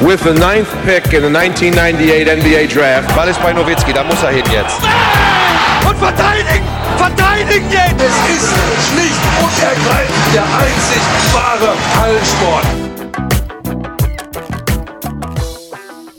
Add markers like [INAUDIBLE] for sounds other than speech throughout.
with the ninth pick in the 1998 NBA Draft. Ball ist bei Nowitzki, da muss er hin jetzt. Und verteidigen! Verteidigen jetzt! Es ist schlicht und ergreifend der einzig wahre Hallensport.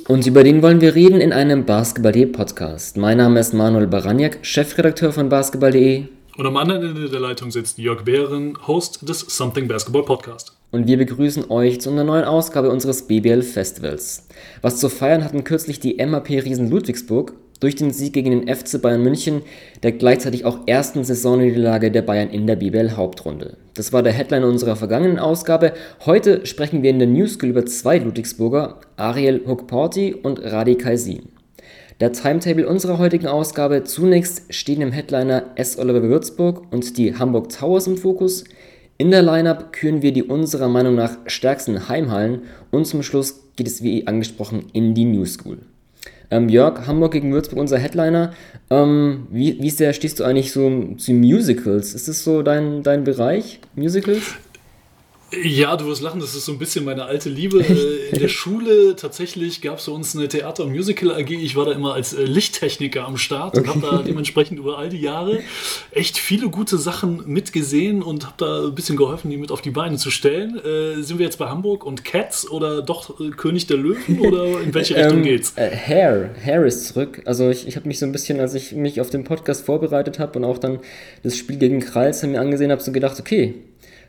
Und über den wollen wir reden in einem Basketball.de Podcast. Mein Name ist Manuel Baraniak, Chefredakteur von Basketball.de. Und am anderen Ende der Leitung sitzt Jörg Behren, Host des Something Basketball Podcast. Und wir begrüßen euch zu einer neuen Ausgabe unseres BBL Festivals. Was zu feiern hatten kürzlich die MAP Riesen Ludwigsburg durch den Sieg gegen den FC Bayern München, der gleichzeitig auch ersten Saisonniederlage der Bayern in der BBL Hauptrunde. Das war der Headline unserer vergangenen Ausgabe. Heute sprechen wir in der Newschool über zwei Ludwigsburger, Ariel Hukporti und Radi Kaisin. Der Timetable unserer heutigen Ausgabe. Zunächst stehen im Headliner S. Oliver Würzburg und die Hamburg Towers im Fokus. In der Lineup küren wir die unserer Meinung nach stärksten Heimhallen und zum Schluss geht es wie angesprochen in die New School. Ähm, Jörg, Hamburg gegen Würzburg, unser Headliner. Ähm, wie, wie sehr stehst du eigentlich so zu Musicals? Ist das so dein, dein Bereich, Musicals? Ja, du wirst lachen, das ist so ein bisschen meine alte Liebe. [LAUGHS] Äh, in der Schule tatsächlich gab es für uns eine Theater- und Musical-AG. Ich war da immer als äh, Lichttechniker am Start und habe da dementsprechend über all die Jahre echt viele gute Sachen mitgesehen und habe da ein bisschen geholfen, die mit auf die Beine zu stellen. Äh, sind wir jetzt bei Hamburg und Cats oder doch äh, König der Löwen [LAUGHS] oder in welche Richtung ähm, geht's? Äh, Hair, Hair ist zurück. Also ich, ich habe mich so ein bisschen, als ich mich auf den Podcast vorbereitet habe und auch dann das Spiel gegen Kreis mir angesehen habe, so gedacht, okay,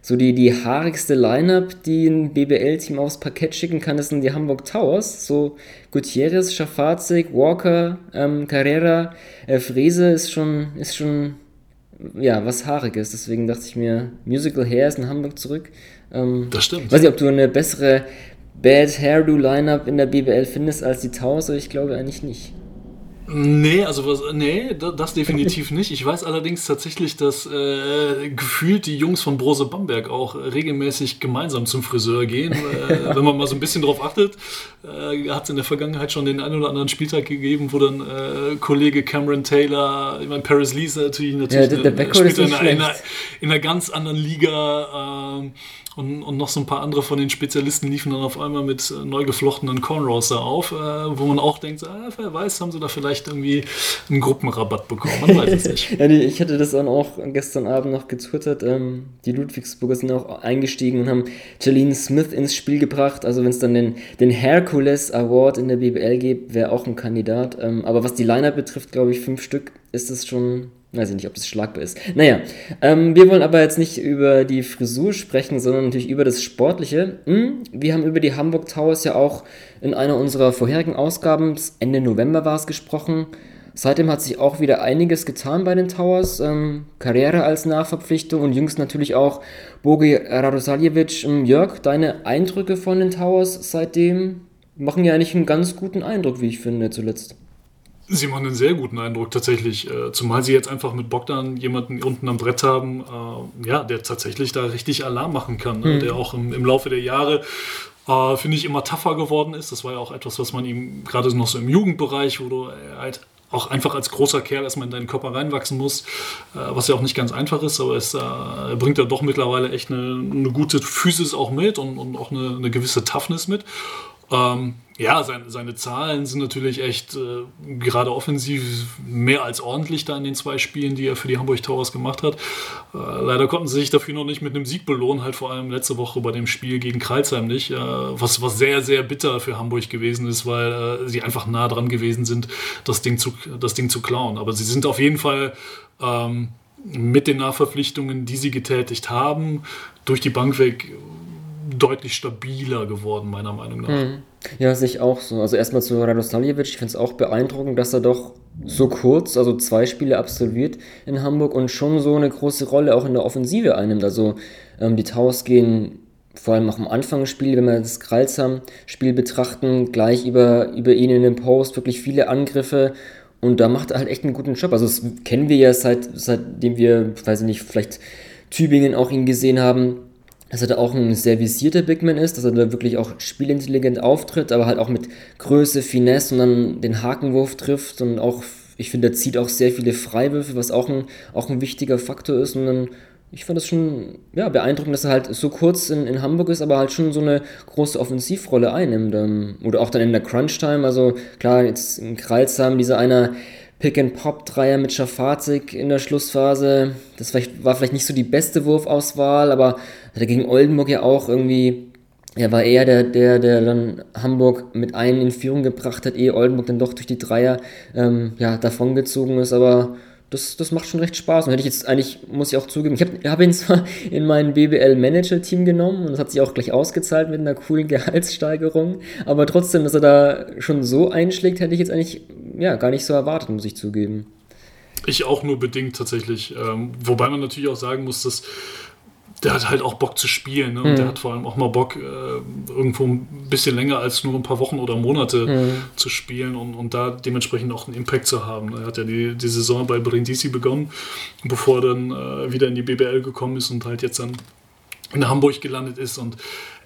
so die, die haarigste Line-Up, die ein BBL-Team aufs Parkett schicken kann, das sind die Hamburg Towers. So Gutierrez, Schafazik, Walker, ähm, Carrera, äh, Frese ist schon, ist schon, ja, was Haariges. Deswegen dachte ich mir, Musical Hair ist in Hamburg zurück. Ähm, das stimmt. Weiß nicht, ob du eine bessere Bad Hairdo-Line-Up in der BBL findest als die Towers, aber ich glaube eigentlich nicht. Nee, also was, nee, das definitiv nicht. Ich weiß allerdings tatsächlich, dass äh, gefühlt die Jungs von Brose Bamberg auch regelmäßig gemeinsam zum Friseur gehen. Äh, [LAUGHS] wenn man mal so ein bisschen drauf achtet, äh, hat es in der Vergangenheit schon den einen oder anderen Spieltag gegeben, wo dann äh, Kollege Cameron Taylor, ich meine Paris Lisa natürlich, natürlich ja, der, der spielt in, einer, in, einer, in einer ganz anderen Liga. Ähm, und, und noch so ein paar andere von den Spezialisten liefen dann auf einmal mit äh, neu geflochtenen Cornrows da auf, äh, wo man auch denkt, ah, wer weiß, haben sie da vielleicht irgendwie einen Gruppenrabatt bekommen, man weiß es nicht. [LAUGHS] ja, ich hatte das dann auch gestern Abend noch getwittert, ähm, die Ludwigsburger sind auch eingestiegen und haben Jalene Smith ins Spiel gebracht, also wenn es dann den, den Hercules Award in der BBL gibt, wäre auch ein Kandidat, ähm, aber was die Liner betrifft, glaube ich, fünf Stück, ist es schon Weiß ich nicht, ob das schlagbar ist. Naja, ähm, wir wollen aber jetzt nicht über die Frisur sprechen, sondern natürlich über das Sportliche. Hm, wir haben über die Hamburg Towers ja auch in einer unserer vorherigen Ausgaben, Ende November war es gesprochen. Seitdem hat sich auch wieder einiges getan bei den Towers. Ähm, Karriere als Nachverpflichtung und jüngst natürlich auch Bogi Radosaljevic. Ähm, Jörg, deine Eindrücke von den Towers seitdem machen ja eigentlich einen ganz guten Eindruck, wie ich finde, zuletzt. Sie machen einen sehr guten Eindruck tatsächlich, äh, zumal sie jetzt einfach mit Bogdan jemanden unten am Brett haben, äh, ja, der tatsächlich da richtig Alarm machen kann, ne? mhm. der auch im, im, Laufe der Jahre äh, finde ich immer tougher geworden ist. Das war ja auch etwas, was man ihm gerade noch so im Jugendbereich, wo du halt auch einfach als großer Kerl erstmal in deinen Körper reinwachsen muss, was ja auch nicht ganz einfach ist, aber es äh, bringt ja doch mittlerweile echt eine, eine, gute Physis auch mit und, und auch eine, eine gewisse Toughness mit. Ähm, ja, seine, seine Zahlen sind natürlich echt äh, gerade offensiv mehr als ordentlich da in den zwei Spielen, die er für die Hamburg Towers gemacht hat. Äh, leider konnten sie sich dafür noch nicht mit einem Sieg belohnen, halt vor allem letzte Woche bei dem Spiel gegen Kreilsheim nicht, äh, was, was sehr, sehr bitter für Hamburg gewesen ist, weil äh, sie einfach nah dran gewesen sind, das Ding zu, das Ding zu klauen. Aber sie sind auf jeden Fall ähm, mit den Nachverpflichtungen, die sie getätigt haben, durch die Bank weg deutlich stabiler geworden, meiner Meinung nach. Mhm. Ja, sehe ich auch so. Also erstmal zu Radostaljevic. Ich finde es auch beeindruckend, dass er doch so kurz, also zwei Spiele absolviert in Hamburg und schon so eine große Rolle auch in der Offensive einnimmt. Also ähm, die Towers gehen vor allem auch am Anfang des Spiels, wenn wir das Kralsam-Spiel betrachten, gleich über, über ihn in den Post, wirklich viele Angriffe und da macht er halt echt einen guten Job. Also das kennen wir ja seit, seitdem wir, weiß ich nicht, vielleicht Tübingen auch ihn gesehen haben dass er da auch ein sehr visierter Bigman ist, dass er da wirklich auch spielintelligent auftritt, aber halt auch mit Größe, Finesse und dann den Hakenwurf trifft und auch, ich finde, er zieht auch sehr viele Freiwürfe, was auch ein, auch ein wichtiger Faktor ist und dann ich fand das schon ja, beeindruckend, dass er halt so kurz in, in Hamburg ist, aber halt schon so eine große Offensivrolle einnimmt. Ähm, oder auch dann in der Crunch-Time. Also klar, jetzt in Kreilsheim dieser einer Pick-and-Pop-Dreier mit Schafazik in der Schlussphase. Das war vielleicht nicht so die beste Wurfauswahl, aber hat er gegen Oldenburg ja auch irgendwie er war eher der, der, der dann Hamburg mit einen in Führung gebracht hat, ehe Oldenburg dann doch durch die Dreier ähm, ja, davongezogen ist. Aber das, das macht schon recht Spaß. Und hätte ich jetzt eigentlich, muss ich auch zugeben, ich habe [LAUGHS] hab ihn zwar in mein BBL-Manager-Team genommen und das hat sich auch gleich ausgezahlt mit einer coolen [LAUGHS] Gehaltssteigerung, aber trotzdem, dass er da schon so einschlägt, hätte ich jetzt eigentlich ja, gar nicht so erwartet, muss ich zugeben. Ich auch nur bedingt tatsächlich. Ähm, wobei man natürlich auch sagen muss, dass der hat halt auch Bock zu spielen. Ne? Und mhm. der hat vor allem auch mal Bock, äh, irgendwo ein bisschen länger als nur ein paar Wochen oder Monate mhm. zu spielen und, und da dementsprechend auch einen Impact zu haben. Er hat ja die, die Saison bei Brindisi begonnen, bevor er dann äh, wieder in die BBL gekommen ist und halt jetzt dann in Hamburg gelandet ist. Und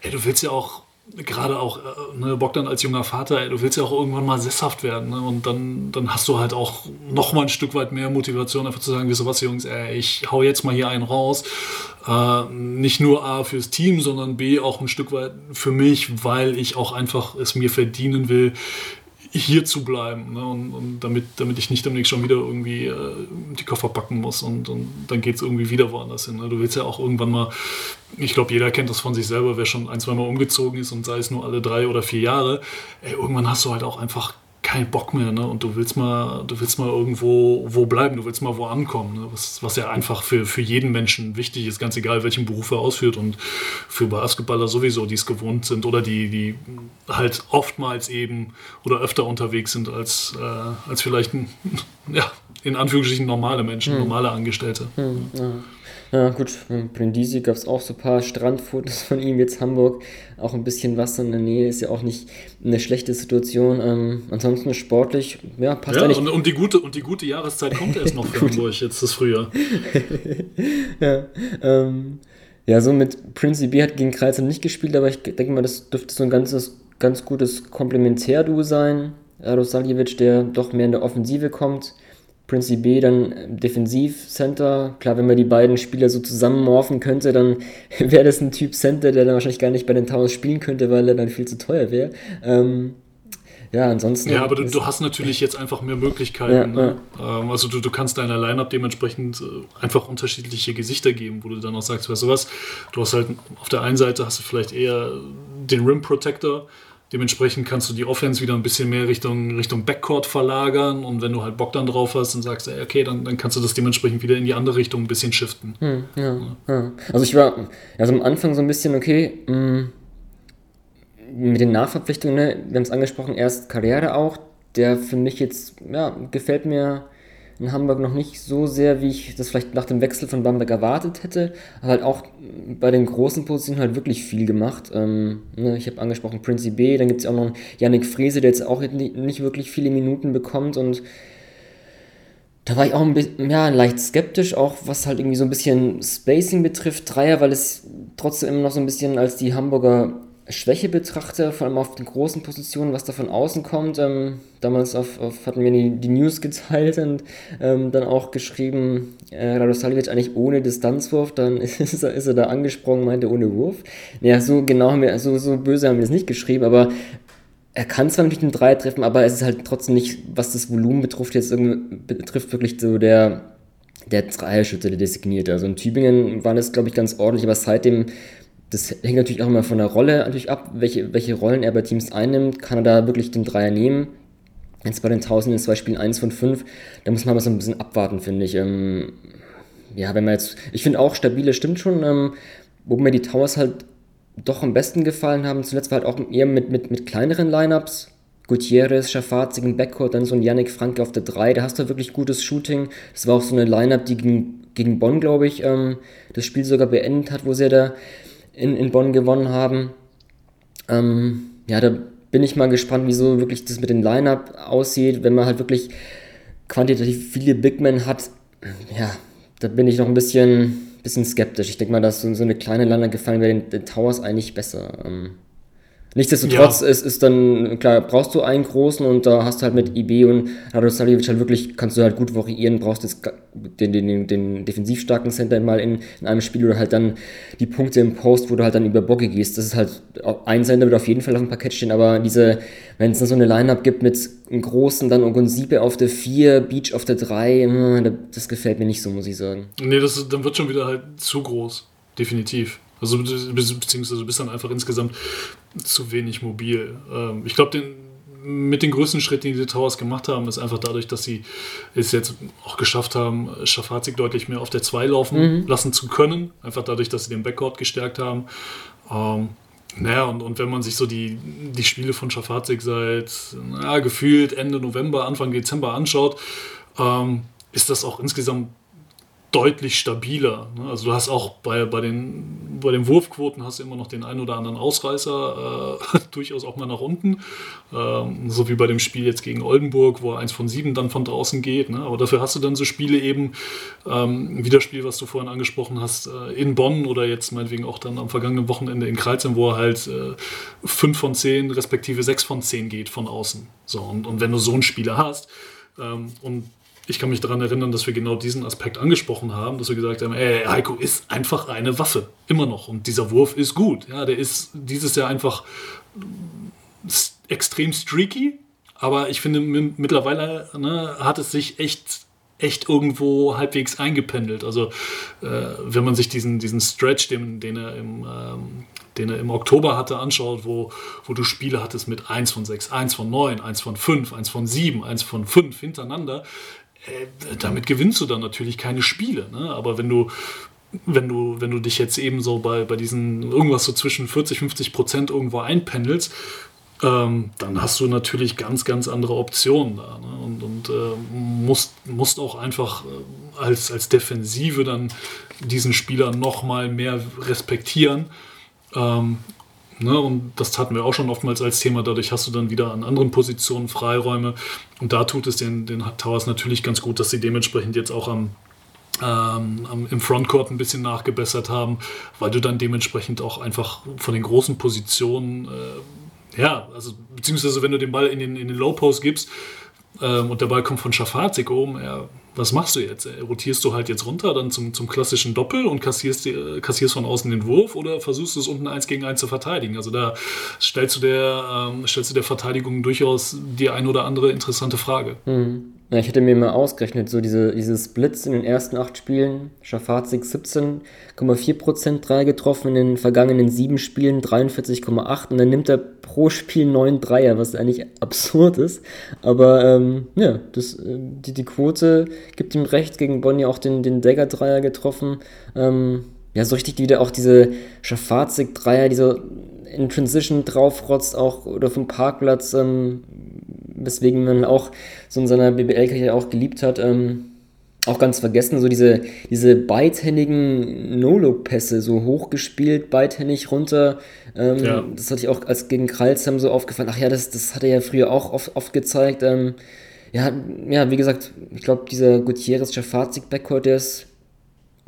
ey, du willst ja auch gerade auch äh, ne, Bogdan als junger Vater, du willst ja auch irgendwann mal sesshaft werden. Ne? Und dann, dann hast du halt auch noch mal ein Stück weit mehr Motivation, einfach zu sagen, wie sowas, Jungs, ey, ich hau jetzt mal hier einen raus. Äh, nicht nur A fürs Team, sondern B auch ein Stück weit für mich, weil ich auch einfach es mir verdienen will, hier zu bleiben ne? und, und, damit, damit ich nicht demnächst schon wieder irgendwie äh, die Koffer packen muss und, und dann geht es irgendwie wieder woanders hin. Ne? Du willst ja auch irgendwann mal, ich glaube, jeder kennt das von sich selber, wer schon ein, zwei Mal umgezogen ist und sei es nur alle drei oder vier Jahre, ey, irgendwann hast du halt auch einfach keinen Bock mehr, ne? Und du willst mal, du willst mal irgendwo wo bleiben, du willst mal wo ankommen, ne? was, was ja einfach für, für jeden Menschen wichtig ist, ganz egal, welchen Beruf er ausführt und für Basketballer sowieso, die es gewohnt sind oder die, die halt oftmals eben oder öfter unterwegs sind als, äh, als vielleicht ein, [LAUGHS] ja, in Anführungsstrichen normale Menschen, hm. normale Angestellte. Hm, ja. Ja, gut, in Brindisi gab es auch so ein paar Strandfotos von ihm, jetzt Hamburg, auch ein bisschen Wasser in der Nähe, ist ja auch nicht eine schlechte Situation. Ähm, ansonsten sportlich, ja, passt ja, eigentlich. Und, und, die gute, und die gute Jahreszeit kommt erst noch für [LAUGHS] Hamburg, jetzt das Frühjahr. [LAUGHS] ja, ähm, ja, so mit Prince B hat gegen Kreisheim nicht gespielt, aber ich denke mal, das dürfte so ein ganzes, ganz gutes Komplementärduo sein. Radosaljevic, der doch mehr in der Offensive kommt. Prince B dann Defensivcenter. Klar, wenn man die beiden Spieler so zusammenmorphen könnte, dann [LAUGHS] wäre das ein Typ Center, der dann wahrscheinlich gar nicht bei den Towers spielen könnte, weil er dann viel zu teuer wäre. Ähm, ja, ansonsten. Ja, aber du, du, hast natürlich jetzt einfach mehr Möglichkeiten. Ja, ne? ja. Ähm, also du, du kannst deiner Lineup dementsprechend äh, einfach unterschiedliche Gesichter geben, wo du dann auch sagst, weißt du was, du hast halt auf der einen Seite hast du vielleicht eher den Rim Protector, Dementsprechend kannst du die Offense wieder ein bisschen mehr Richtung, Richtung Backcourt verlagern und wenn du halt Bock dann drauf hast und sagst, ey, okay, dann, dann kannst du das dementsprechend wieder in die andere Richtung ein bisschen shiften. Hm, ja, ja. Also ich war also am Anfang so ein bisschen, okay, mh, hm, mit den Nachverpflichtungen, ne, wir haben es angesprochen, erst Karriere auch, der für mich jetzt, ja, gefällt mir in Hamburg noch nicht so sehr, wie ich das vielleicht nach dem Wechsel von Bamberg erwartet hätte. Aber halt auch bei den großen Positionen halt wirklich viel gemacht. Ähm, ne, ich habe angesprochen Prince B, dann gibt es auch noch Yannick Frese, der jetzt auch nicht wirklich viele Minuten bekommt und da war ich auch ein bisschen, ja, leicht skeptisch, auch was halt irgendwie so ein bisschen Spacing betrifft, Dreier, weil es trotzdem immer noch so ein bisschen als die Hamburger Schwäche betrachte, vor allem auf den großen Positionen, was da von außen kommt. Ähm, damals auf, auf, hatten wir die, die News geteilt und ähm, dann auch geschrieben, äh, Radosalic eigentlich ohne Distanzwurf, dann [LAUGHS] ist er, ist er da angesprungen, meinte ohne Wurf. Naja, so genau haben wir, so, so böse haben wir das nicht geschrieben, aber er kann zwar natürlich den Dreier treffen, aber es ist halt trotzdem nicht, was das Volumen betrifft, jetzt betrifft wirklich so der, der Dreierschütze, der designierte. Also in Tübingen war das, glaube ich, ganz ordentlich, aber seitdem das hängt natürlich auch immer von der Rolle natürlich ab, welche, welche Rollen er bei Teams einnimmt. Kann er da wirklich den Dreier nehmen? Jetzt bei den Tausenden in zwei Spielen 1 von 5, da muss man mal so ein bisschen abwarten, finde ich. Ähm, ja, wenn man jetzt, ich finde auch stabile stimmt schon, ähm, wo mir die Towers halt doch am besten gefallen haben. Zuletzt war halt auch eher mit, mit, mit kleineren Lineups. Gutierrez, Schafazig im Backcourt, dann so ein Yannick Franke auf der 3, da hast du wirklich gutes Shooting. Das war auch so eine Lineup, die gegen, gegen Bonn, glaube ich, ähm, das Spiel sogar beendet hat, wo sie da in, in Bonn gewonnen haben. Ähm, ja, da bin ich mal gespannt, wieso wirklich das mit dem Line-Up aussieht, wenn man halt wirklich quantitativ viele Big Men hat. Ja, da bin ich noch ein bisschen, bisschen skeptisch. Ich denke mal, dass so, so eine kleine Lander gefallen wäre den, den, Towers eigentlich besser. Ähm, Nichtsdestotrotz ja. ist, ist dann, klar, brauchst du einen großen und da hast du halt mit IB und Radosavljevic halt wirklich, kannst du halt gut variieren, brauchst jetzt den, den, den, den defensiv starken Center mal in, in einem Spiel oder halt dann die Punkte im Post, wo du halt dann über Bocke gehst. Das ist halt, ein Center wird auf jeden Fall auf dem Parkett stehen, aber diese, wenn es dann so eine Line-Up gibt mit einem großen, dann Ogunsipe auf der 4, Beach auf der 3, hm, das gefällt mir nicht so, muss ich sagen. Nee, das ist, dann wird schon wieder halt zu groß, definitiv. Also beziehungsweise du bist dann einfach insgesamt zu wenig mobil. Ähm, ich glaube, mit den größten Schritten, die die Towers gemacht haben, ist einfach dadurch, dass sie es jetzt auch geschafft haben, Schafazik deutlich mehr auf der 2 laufen mhm. lassen zu können. Einfach dadurch, dass sie den Backcourt gestärkt haben. Ähm, naja, und, und wenn man sich so die, die Spiele von Schafazik seit na, gefühlt Ende November, Anfang Dezember anschaut, ähm, ist das auch insgesamt deutlich stabiler. Ne? Also du hast auch bei, bei, den, bei den Wurfquoten hast du immer noch den einen oder anderen Ausreißer, äh, [LAUGHS] durchaus auch mal nach unten. Ähm, so wie bei dem Spiel jetzt gegen Oldenburg, wo eins von sieben dann von draußen geht. Ne? Aber dafür hast du dann so Spiele eben, ähm, wie das Spiel, was du vorhin angesprochen hast, äh, in Bonn oder jetzt meinetwegen auch dann am vergangenen Wochenende in Kreuzheim, wo er halt äh, fünf von zehn respektive sechs von zehn geht von außen. So, und, und wenn du so einen Spieler hast, ähm, und ich kann mich daran erinnern, dass wir genau diesen Aspekt angesprochen haben, dass wir gesagt haben, ey, Heiko ist einfach eine Waffe, immer noch. Und dieser Wurf ist gut. Ja, der ist dieses Jahr einfach extrem streaky, aber ich finde mittlerweile ne, hat es sich echt echt irgendwo halbwegs eingependelt. Also äh, wenn man sich diesen, diesen Stretch, den, den, er im, ähm, den er im Oktober hatte, anschaut, wo, wo du Spiele hattest mit 1 von 6, 1 von 9, 1 von 5, 1 von 7, 1 von 5 hintereinander, damit gewinnst du dann natürlich keine Spiele. Ne? Aber wenn du, wenn du, wenn du dich jetzt eben so bei, bei diesen irgendwas so zwischen 40, 50 Prozent irgendwo einpendelst, ähm, dann hast du natürlich ganz, ganz andere Optionen da. Ne? Und, und äh, musst, musst auch einfach äh, als, als Defensive dann diesen Spieler nochmal mehr respektieren. Ähm, Ne, und das hatten wir auch schon oftmals als Thema. Dadurch hast du dann wieder an anderen Positionen Freiräume. Und da tut es den, den Towers natürlich ganz gut, dass sie dementsprechend jetzt auch am, ähm, im Frontcourt ein bisschen nachgebessert haben, weil du dann dementsprechend auch einfach von den großen Positionen, äh, ja, also beziehungsweise wenn du den Ball in den, in den Low Post gibst ähm, und der Ball kommt von Schafazik oben, ja, was machst du jetzt? Rotierst du halt jetzt runter dann zum, zum klassischen Doppel und kassierst, die, kassierst von außen den Wurf oder versuchst du es unten eins gegen eins zu verteidigen? Also da stellst du der, ähm, stellst du der Verteidigung durchaus die ein oder andere interessante Frage. Mhm. Ja, ich hätte mir mal ausgerechnet, so diese, diese Splits in den ersten acht Spielen. Schafazik 17,4% Dreier getroffen, in den vergangenen sieben Spielen 43,8% und dann nimmt er pro Spiel neun Dreier, was eigentlich absurd ist. Aber ähm, ja, das, äh, die, die Quote gibt ihm recht, gegen Bonn ja auch den, den Dagger-Dreier getroffen. Ähm, ja, so richtig wieder auch diese Schafazik-Dreier, die so in Transition draufrotzt, auch oder vom Parkplatz, ähm, weswegen man auch so in seiner BBL-Karriere auch geliebt hat. Ähm, auch ganz vergessen, so diese, diese beidhändigen No-Look-Pässe, so hochgespielt, beidhändig runter. Ähm, ja. Das hatte ich auch als gegen Kralsheim so aufgefallen. Ach ja, das, das hat er ja früher auch oft, oft gezeigt. Ähm, ja, ja, wie gesagt, ich glaube, dieser Gutierrez-Schafazik-Backcourt, der ist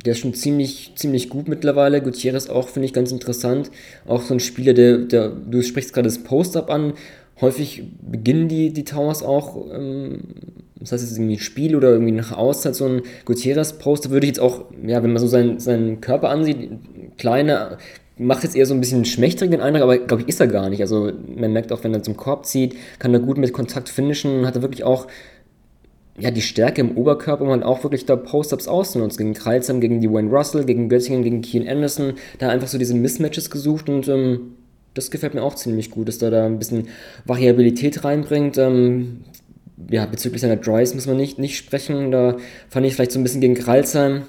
der ist schon ziemlich, ziemlich gut mittlerweile. Gutierrez auch, finde ich, ganz interessant. Auch so ein Spieler, der, der du sprichst gerade das Post-Up an. Häufig beginnen die, die Towers auch, ähm, das heißt, ist irgendwie ein Spiel oder irgendwie nach Auszeit so ein Gutierrez-Poster, würde ich jetzt auch, ja, wenn man so seinen, seinen Körper ansieht, kleine, macht jetzt eher so ein bisschen schmächtigen Eindruck, aber glaube ich, ist er gar nicht. Also man merkt auch, wenn er zum Korb zieht, kann er gut mit Kontakt finishen, hat er wirklich auch ja, die Stärke im Oberkörper, um halt auch wirklich da Post-Ups auszunutzen. Gegen Kreilsheim, gegen die Wayne Russell, gegen Göttingen, gegen Keen Anderson, da einfach so diese Mismatches gesucht und ähm, das gefällt mir auch ziemlich gut, dass er da ein bisschen Variabilität reinbringt. Ähm, ja, bezüglich seiner Drives muss man nicht, nicht sprechen. Da fand ich vielleicht so ein bisschen gegen Kreilsheim.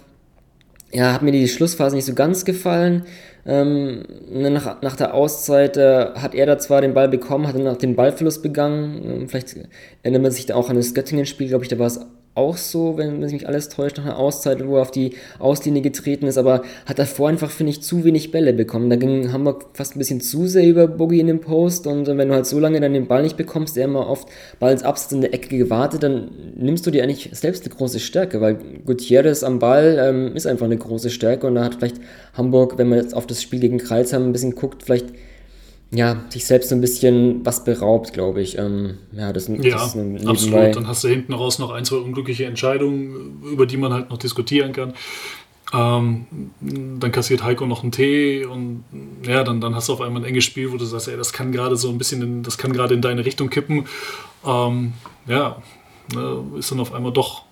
Ja, hat mir die Schlussphase nicht so ganz gefallen. Ähm, ne, nach, nach der Auszeit äh, hat er da zwar den Ball bekommen, hat dann auch den Ballverlust begangen. Ähm, vielleicht erinnert man sich da auch an das Göttingen-Spiel, glaube ich, da war es auch so, wenn, wenn mich alles täuscht, nach einer Auszeit, wo er auf die Auslinie getreten ist, aber hat davor einfach, finde ich, zu wenig Bälle bekommen. Da ging Hamburg fast ein bisschen zu sehr über Boogie in den Post und wenn du halt so lange dann den Ball nicht bekommst, der immer oft Ball ins Absatz in der Ecke gewartet, dann nimmst du dir eigentlich selbst eine große Stärke, weil Gutierrez am Ball ähm, ist einfach eine große Stärke und da hat vielleicht Hamburg, wenn man jetzt auf das Spiel gegen Kreilsheim ein bisschen guckt, vielleicht ja, sich selbst so ein bisschen was beraubt, glaube ich. Ähm, ja, das, das ja, ist absolut. Dann hast du hinten raus noch ein, zwei unglückliche Entscheidungen, über die man halt noch diskutieren kann. Ähm, dann kassiert Heiko noch einen Tee und ja, dann, dann hast du auf einmal ein enges Spiel, wo du sagst, ey, das kann gerade so ein bisschen, in, das kann gerade in deine Richtung kippen. Ähm, ja, ne, ist dann auf einmal doch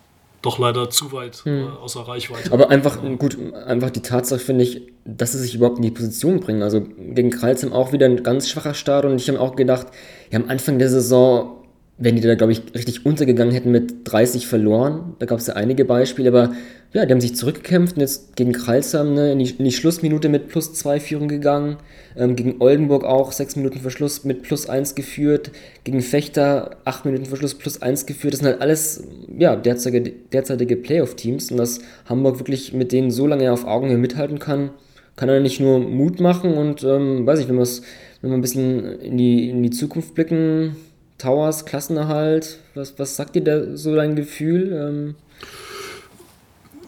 doch leider zu weit hm. äh, außer Reichweite. Aber einfach, ja. gut, einfach die Tatsache finde ich, dass sie sich überhaupt in die Position bringen. Also gegen Kreilsheim auch wieder ein ganz schwacher Start und ich habe auch gedacht, ja, am Anfang der Saison, wenn die da, glaube ich, richtig untergegangen hätten mit 30 verloren, da gab es ja einige Beispiele, aber ja, die haben sich zurückgekämpft und jetzt gegen Kreilsheim ne, in, die, in die Schlussminute mit plus 2 Führung gegangen. Ähm, gegen Oldenburg auch 6 Minuten Verschluss mit plus 1 geführt. Gegen Fechter 8 Minuten Verschluss plus 1 geführt. Das sind halt alles ja, derzeitige, derzeitige Playoff-Teams und dass Hamburg wirklich mit denen so lange auf Augenhöhe mithalten kann, kann er nicht nur Mut machen und ähm, weiß ich, wenn, wenn wir ein bisschen in die, in die Zukunft blicken, Towers, Klassenerhalt, was, was sagt dir da so dein Gefühl? Ähm,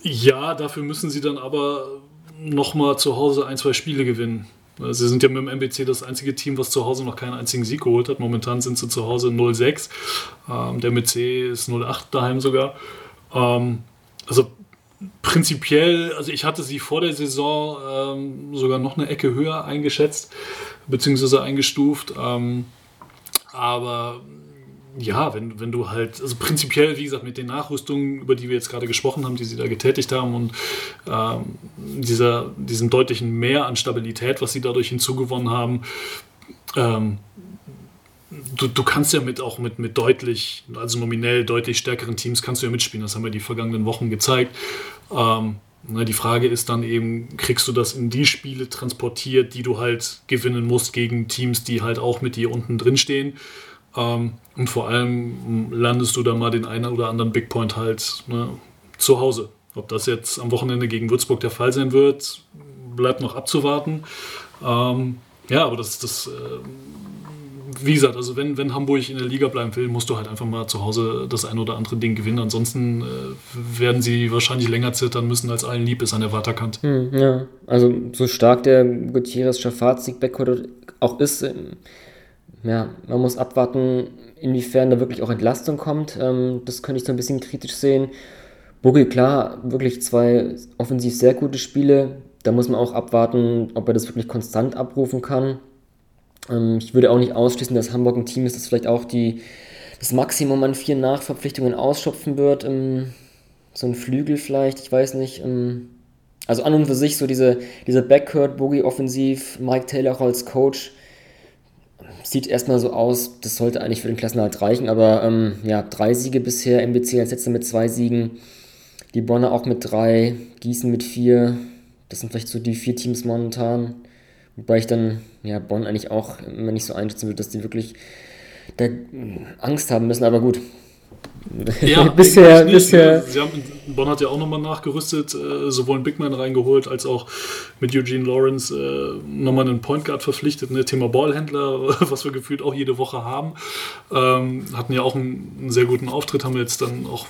ja, dafür müssen sie dann aber nochmal zu Hause ein, zwei Spiele gewinnen. Sie sind ja mit dem MBC das einzige Team, was zu Hause noch keinen einzigen Sieg geholt hat. Momentan sind sie zu Hause 0-6. Ähm, der MBC ist 0-8 daheim sogar. Ähm, also prinzipiell, also ich hatte sie vor der Saison ähm, sogar noch eine Ecke höher eingeschätzt, beziehungsweise eingestuft. Ähm, aber ja, wenn, wenn du halt, also prinzipiell, wie gesagt, mit den Nachrüstungen, über die wir jetzt gerade gesprochen haben, die sie da getätigt haben und ähm, dieser, diesem deutlichen Mehr an Stabilität, was sie dadurch hinzugewonnen haben, ähm, du, du kannst ja mit auch mit, mit deutlich, also nominell deutlich stärkeren Teams kannst du ja mitspielen. Das haben wir die vergangenen Wochen gezeigt. Ähm, ne, die Frage ist dann eben, kriegst du das in die Spiele transportiert, die du halt gewinnen musst gegen Teams, die halt auch mit dir unten drin stehen? Ähm, und vor allem landest du da mal den einen oder anderen Big Point halt ne, zu Hause. Ob das jetzt am Wochenende gegen Würzburg der Fall sein wird, bleibt noch abzuwarten. Ähm, ja, aber das, das äh, wie gesagt, also wenn, wenn Hamburg in der Liga bleiben will, musst du halt einfach mal zu Hause das ein oder andere Ding gewinnen. Ansonsten äh, werden sie wahrscheinlich länger zittern müssen, als allen lieb ist an der Waterkant. Hm, ja, also so stark der Gutierrez-Schafaz-Sieg-Backcourt auch ist, ähm, ja, man muss abwarten, inwiefern da wirklich auch Entlastung kommt. Ähm, das könnte ich so ein bisschen kritisch sehen. Bugel, klar, wirklich zwei offensiv sehr gute Spiele. Da muss man auch abwarten, ob er das wirklich konstant abrufen kann. Ähm, ich würde auch nicht ausschließen, dass Hamburg ein Team ist, das vielleicht auch die, das Maximum an vier Nachverpflichtungen ausschöpfen wird. Ähm, so ein Flügel vielleicht, ich weiß nicht. Ähm, also an und für sich so diese, diese Backcourt, Boogie offensiv, Mike Taylor auch als Coach sieht erstmal so aus, das sollte eigentlich für den Klassenhalt reichen, aber ähm, ja, drei Siege bisher, MBC als letzter mit zwei Siegen, die Bonner auch mit drei, Gießen mit vier, das sind vielleicht so die vier Teams momentan, wobei ich dann, ja, Bonn eigentlich auch immer nicht so einschätzen würde, dass die wirklich da Angst haben müssen, aber gut, ja, [LAUGHS] bisher, bisher. Sie haben, Bonn hat ja auch nochmal nachgerüstet, äh, sowohl einen Bigman reingeholt, als auch mit Eugene Lawrence äh, nochmal einen Point Guard verpflichtet, ne? Thema Ballhändler, [LAUGHS] was wir gefühlt auch jede Woche haben. Ähm, hatten ja auch einen, einen, sehr guten Auftritt, haben jetzt dann auch,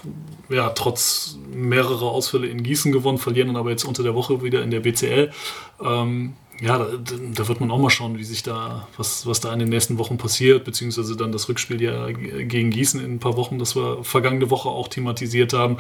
ja, trotz mehrerer Ausfälle in Gießen gewonnen, verlieren dann aber jetzt unter der Woche wieder in der BCL. Ähm, ja, da, da, wird man auch mal schauen, wie sich da, was, was da in den nächsten Wochen passiert, beziehungsweise dann das Rückspiel ja gegen Gießen in ein paar Wochen, das wir vergangene Woche auch thematisiert haben.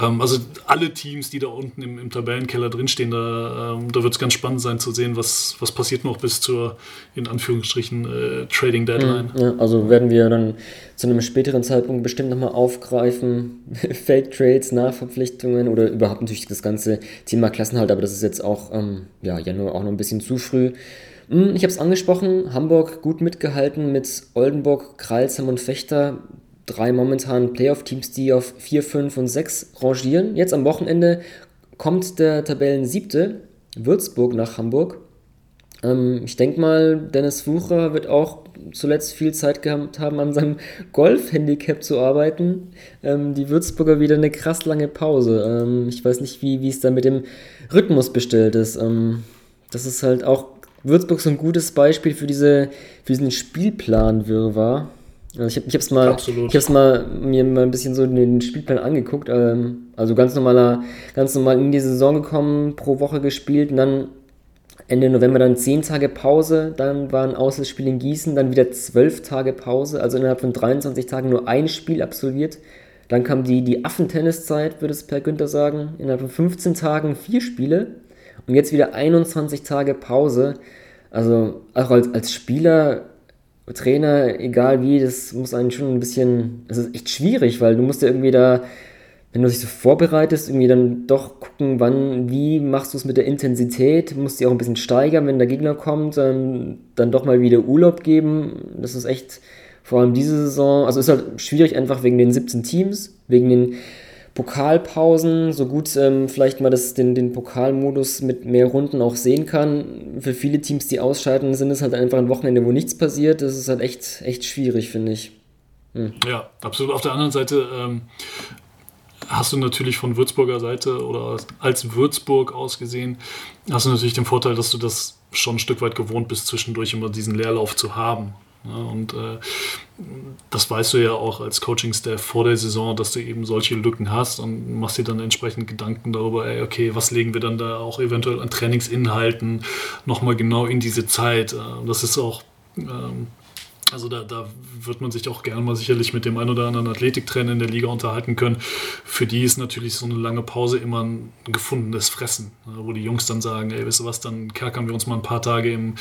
Ähm, also alle Teams, die da unten im, im Tabellenkeller drinstehen, da, ähm, da wird es ganz spannend sein zu sehen, was, was passiert noch bis zur, in Anführungsstrichen, äh, Trading Deadline. Ja, also werden wir dann zu einem späteren Zeitpunkt bestimmt nochmal aufgreifen, [LAUGHS] Fake Trades, Nachverpflichtungen oder überhaupt natürlich das ganze Thema Klassenhalt, aber das ist jetzt auch, ähm, ja, Januar auch noch ein bisschen zu früh. Hm, ich habe es angesprochen, Hamburg gut mitgehalten mit Oldenburg, Kreilsheim und Fechter. Drei momentan Playoff-Teams, die auf 4, 5 und 6 rangieren. Jetzt am Wochenende kommt der Tabellen siebte, Würzburg nach Hamburg. Ähm, ich denke mal, Dennis Wucher wird auch zuletzt viel Zeit gehabt haben, an seinem Golf-Handicap zu arbeiten. Ähm, die Würzburger wieder eine krass lange Pause. Ähm, ich weiß nicht, wie es da mit dem Rhythmus bestellt ist. Ähm, das ist halt auch Würzburg so ein gutes Beispiel für, diese, für diesen Spielplan-Wirrwarr. Also ich habe ich hab's mal, Absolut. ich hab's mal mir mal ein bisschen so den Spielplan angeguckt. Ähm, also ganz normaler, ganz normal in die Saison gekommen, pro Woche gespielt und dann Ende November dann 10 Tage Pause, dann war ein Auswärtsspiel in Gießen, dann wieder 12 Tage Pause, also innerhalb von 23 Tagen nur ein Spiel absolviert. Dann kam die, die Affentenniszeit, würde es Per Günther sagen, innerhalb von 15 Tagen vier Spiele und jetzt wieder 21 Tage Pause. Also auch als, als Spieler, Trainer, egal wie, das muss einen schon ein bisschen, das ist echt schwierig, weil du musst ja irgendwie da wenn du dich so vorbereitest, irgendwie dann doch gucken, wann, wie machst du es mit der Intensität, musst du auch ein bisschen steigern, wenn der Gegner kommt, dann, dann doch mal wieder Urlaub geben. Das ist echt, vor allem diese Saison, also ist halt schwierig einfach wegen den 17 Teams, wegen den Pokalpausen, so gut ähm, vielleicht mal das, den, den Pokalmodus mit mehr Runden auch sehen kann. Für viele Teams, die ausscheiden, sind es halt einfach ein Wochenende, wo nichts passiert. Das ist halt echt, echt schwierig, finde ich. Hm. Ja, absolut. Auf der anderen Seite ähm, hast du natürlich von Würzburger Seite oder als Würzburg ausgesehen, hast du natürlich den Vorteil, dass du das schon ein Stück weit gewohnt bist, zwischendurch immer diesen Leerlauf zu haben. Ja, und äh, das weißt du ja auch als Coaching-Staff vor der Saison, dass du eben solche Lücken hast und machst dir dann entsprechend Gedanken darüber, ey, okay, was legen wir dann da auch eventuell an Trainingsinhalten nochmal genau in diese Zeit. Äh, das ist auch ähm, also da, da wird man sich auch gerne mal sicherlich mit dem ein oder anderen Athletiktrainer in der Liga unterhalten können. Für die ist natürlich so eine lange Pause immer ein gefundenes Fressen, ne, wo die Jungs dann sagen, ey, weißt du was, dann kerkern wir uns mal ein paar Tage im,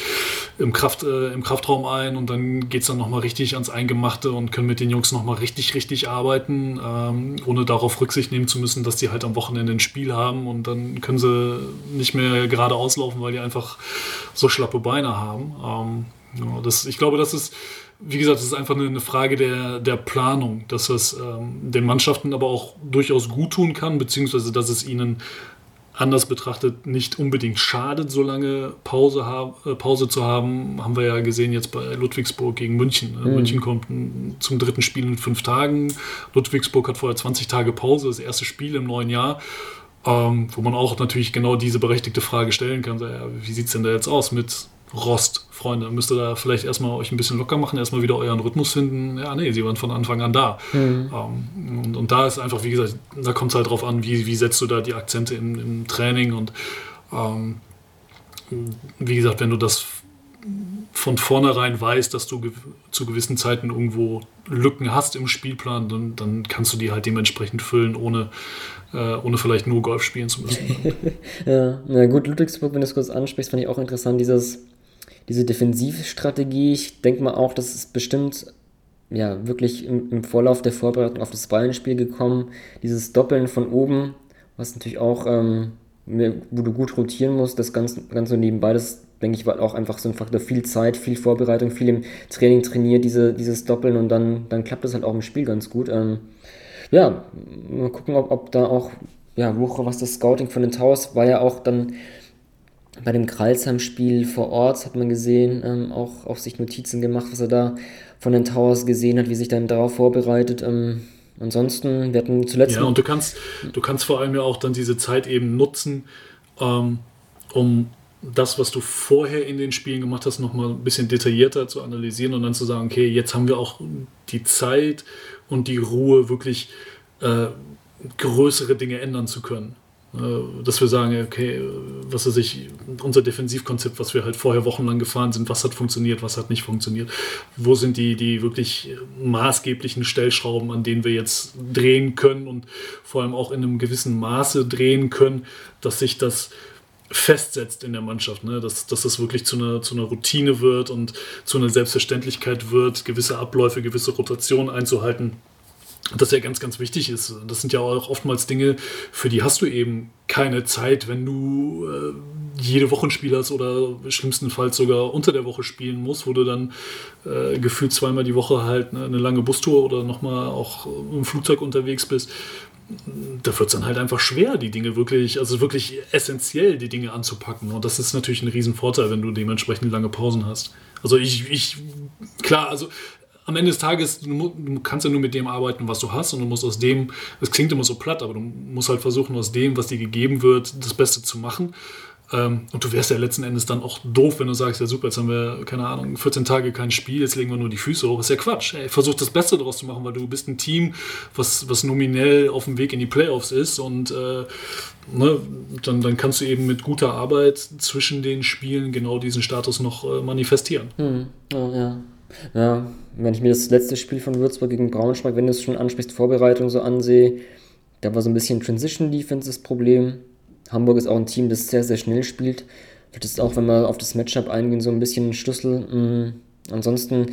im, Kraft, äh, im Kraftraum ein und dann geht es dann nochmal richtig ans Eingemachte und können mit den Jungs nochmal richtig, richtig arbeiten, ähm, ohne darauf Rücksicht nehmen zu müssen, dass die halt am Wochenende ein Spiel haben und dann können sie nicht mehr gerade auslaufen, weil die einfach so schlappe Beine haben. Ähm, ja, das, ich glaube, das ist wie gesagt, es ist einfach eine Frage der, der Planung, dass es ähm, den Mannschaften aber auch durchaus gut tun kann, beziehungsweise dass es ihnen anders betrachtet nicht unbedingt schadet, so lange Pause, hab, äh, Pause zu haben. Haben wir ja gesehen jetzt bei Ludwigsburg gegen München. Mhm. München kommt zum dritten Spiel in fünf Tagen. Ludwigsburg hat vorher 20 Tage Pause, das erste Spiel im neuen Jahr. Ähm, wo man auch natürlich genau diese berechtigte Frage stellen kann. So, ja, wie sieht es denn da jetzt aus mit Rost, Freunde. Müsst ihr da vielleicht erstmal euch ein bisschen locker machen, erstmal wieder euren Rhythmus finden. Ja, nee, sie waren von Anfang an da. Mhm. Ähm, und, und, da ist einfach, wie gesagt, da kommt es halt drauf an, wie, wie setzt du da die Akzente im, im Training und ähm, wie gesagt, wenn du das von vornherein weißt, dass du ge zu gewissen Zeiten irgendwo Lücken hast im Spielplan, dann, dann kannst du die halt dementsprechend füllen, ohne, äh, ohne vielleicht nur Golf spielen zu müssen. [LAUGHS] ja, na gut, Ludwigsburg, wenn du es kurz ansprichst, fand ich auch interessant, dieses diese Defensivstrategie, ich denke mal auch, dass es bestimmt ja, wirklich im, im, Vorlauf der Vorbereitung auf das Bayern-Spiel gekommen. Dieses Doppeln von oben, was natürlich auch, ähm, wo du gut rotieren musst, das Ganze, Ganze nebenbei, das denke ich, war auch einfach so ein Faktor. Viel Zeit, viel Vorbereitung, viel im Training trainiert, diese, dieses Doppeln und dann, dann klappt das halt auch im Spiel ganz gut. Ähm, ja, mal gucken, ob, ob da auch, ja, Woche, was das Scouting von den Towers war ja auch dann bei dem Kralsheim-Spiel vor Ort hat man gesehen, ähm, auch auf sich Notizen gemacht, was er da von den Towers gesehen hat, wie sich dann darauf vorbereitet. Ähm, ansonsten, wir hatten zuletzt. Ja, und du kannst, du kannst vor allem ja auch dann diese Zeit eben nutzen, ähm, um das, was du vorher in den Spielen gemacht hast, nochmal ein bisschen detaillierter zu analysieren und dann zu sagen, okay, jetzt haben wir auch die Zeit und die Ruhe, wirklich äh, größere Dinge ändern zu können. Äh, dass wir sagen, okay, was weiß ich, unser Defensivkonzept, was wir halt vorher wochenlang gefahren sind, was hat funktioniert, was hat nicht funktioniert, wo sind die, die wirklich maßgeblichen Stellschrauben, an denen wir jetzt drehen können und vor allem auch in einem gewissen Maße drehen können, dass sich das festsetzt in der Mannschaft, ne? dass, dass das wirklich zu einer, zu einer Routine wird und zu einer Selbstverständlichkeit wird, gewisse Abläufe, gewisse Rotationen einzuhalten das ja ganz, ganz wichtig ist. Das sind ja auch oftmals Dinge, für die hast du eben keine Zeit, wenn du äh, jede Woche ein Spiel hast oder schlimmstenfalls sogar unter der Woche spielen musst, wo du dann äh, gefühlt zweimal die Woche halt ne, eine lange Bustour oder nochmal auch im Flugzeug unterwegs bist. Da wird es dann halt einfach schwer, die Dinge wirklich, also wirklich essentiell die Dinge anzupacken. Und das ist natürlich ein Riesenvorteil, wenn du dementsprechend lange Pausen hast. Also ich, ich, klar, also am Ende des Tages, du, du, kannst ja nur mit dem arbeiten, was du hast und du musst aus dem, es klingt immer so platt, aber du musst halt versuchen, aus dem, was dir gegeben wird, das Beste zu machen. Ähm, und du wärst ja letzten Endes dann auch doof, wenn du sagst, ja super, jetzt haben wir, keine Ahnung, 14 Tage kein Spiel, jetzt legen wir nur die Füße hoch. ist ja Quatsch. Ey, versuch das Beste daraus zu machen, weil du bist ein Team, was, was nominell auf dem Weg in die Playoffs ist und äh, ne, dann, dann kannst du eben mit guter Arbeit zwischen den Spielen genau diesen Status noch äh, manifestieren. Hm. Oh, ja. Ja, wenn ich mir das letzte Spiel von Würzburg gegen Braunschweig, wenn du es schon ansprichst, Vorbereitung so ansehe, da war so ein bisschen Transition Defense das Problem Hamburg ist auch ein Team, das sehr, sehr schnell spielt. Wird es auch, wenn wir auf das Matchup eingehen, so ein bisschen ein Schlüssel. Mhm. Ansonsten,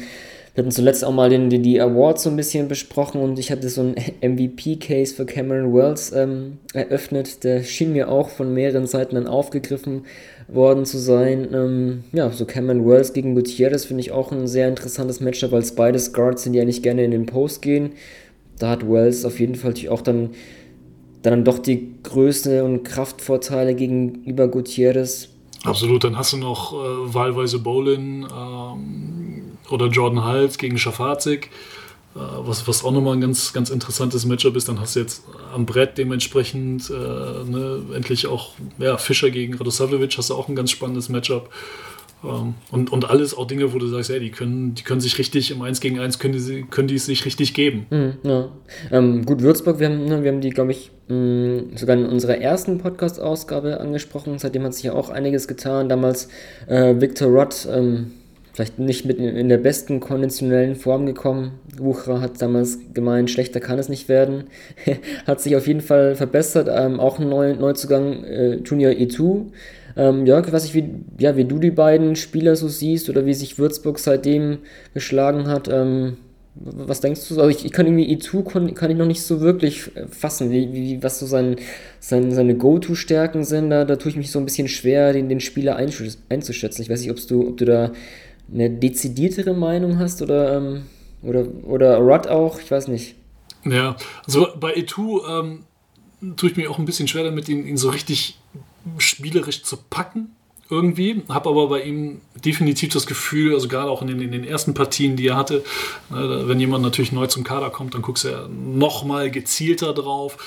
wir hatten zuletzt auch mal den, die, die Awards so ein bisschen besprochen und ich hatte so einen [LAUGHS] MVP-Case für Cameron Wells ähm, eröffnet. Der schien mir auch von mehreren Seiten dann aufgegriffen worden zu sein. Ähm, ja, so Cameron Wells gegen Gutierrez finde ich auch ein sehr interessantes Matchup, weil es beides Guards sind, die eigentlich gerne in den Post gehen. Da hat Wells auf jeden Fall natürlich auch dann dann doch die Größe und Kraftvorteile gegenüber Gutierrez. Absolut, dann hast du noch äh, wahlweise Bolin ähm, oder Jordan Hals gegen Schafazik, äh, was, was auch nochmal ein ganz, ganz interessantes Matchup ist. Dann hast du jetzt am Brett dementsprechend äh, ne, endlich auch ja, Fischer gegen Radosavljevic, hast du auch ein ganz spannendes Matchup. Ähm, und, und alles auch Dinge, wo du sagst, ey, die können, die können sich richtig im 1 gegen 1 können die, können die es sich richtig geben. Mhm, ja. ähm, gut, Würzburg, wir haben, ne, wir haben die, glaube ich, mm, sogar in unserer ersten Podcast-Ausgabe angesprochen. Seitdem hat sich ja auch einiges getan. Damals äh, Victor Rott, ähm, vielleicht nicht mit in, der besten konditionellen Form gekommen. Wucherer hat damals gemeint, schlechter kann es nicht werden. [LAUGHS] hat sich auf jeden Fall verbessert. Ähm, auch ein Neu Neuzugang, äh, Junior E2 ähm, Jörg, weiß ich, wie, ja, wie du die beiden Spieler so siehst oder wie sich Würzburg seitdem geschlagen hat. Ähm, was denkst du? Also ich, ich kann irgendwie E2 kann, kann ich noch nicht so wirklich äh, fassen, wie, wie, was so sein, sein, seine Go-To-Stärken sind. Da, da tue ich mich so ein bisschen schwer, den, den Spieler einzuschätzen. Ich weiß nicht, ob du, ob du da eine dezidiertere Meinung hast oder, ähm, oder, oder Rod auch, ich weiß nicht. Ja, also bei E2 ähm, tue ich mir auch ein bisschen schwer damit, ihn, ihn so richtig spielerisch zu packen irgendwie. Habe aber bei ihm definitiv das Gefühl, also gerade auch in den, in den ersten Partien, die er hatte, ne, wenn jemand natürlich neu zum Kader kommt, dann guckst du ja noch mal gezielter drauf.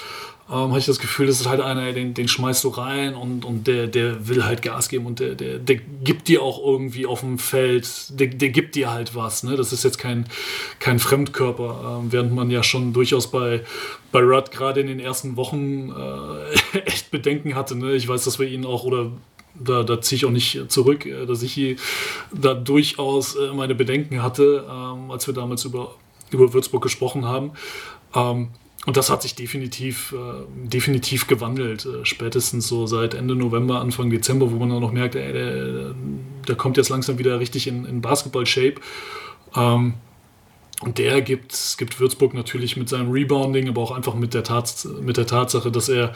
Ähm, habe ich das Gefühl, das ist halt einer, den, den schmeißt du rein und, und der, der will halt Gas geben und der, der, der gibt dir auch irgendwie auf dem Feld, der, der gibt dir halt was. Ne? Das ist jetzt kein, kein Fremdkörper, ähm, während man ja schon durchaus bei, bei Rudd gerade in den ersten Wochen äh, [LAUGHS] echt Bedenken hatte. Ne? Ich weiß, dass wir ihn auch oder da, da ziehe ich auch nicht zurück, äh, dass ich hier da durchaus äh, meine Bedenken hatte, ähm, als wir damals über, über Würzburg gesprochen haben. Ähm, und das hat sich definitiv, äh, definitiv gewandelt, äh, spätestens so seit Ende November, Anfang Dezember, wo man dann noch merkt, ey, der, der kommt jetzt langsam wieder richtig in, in Basketball-Shape. Ähm, und der gibt, gibt Würzburg natürlich mit seinem Rebounding, aber auch einfach mit der, Tats mit der Tatsache, dass er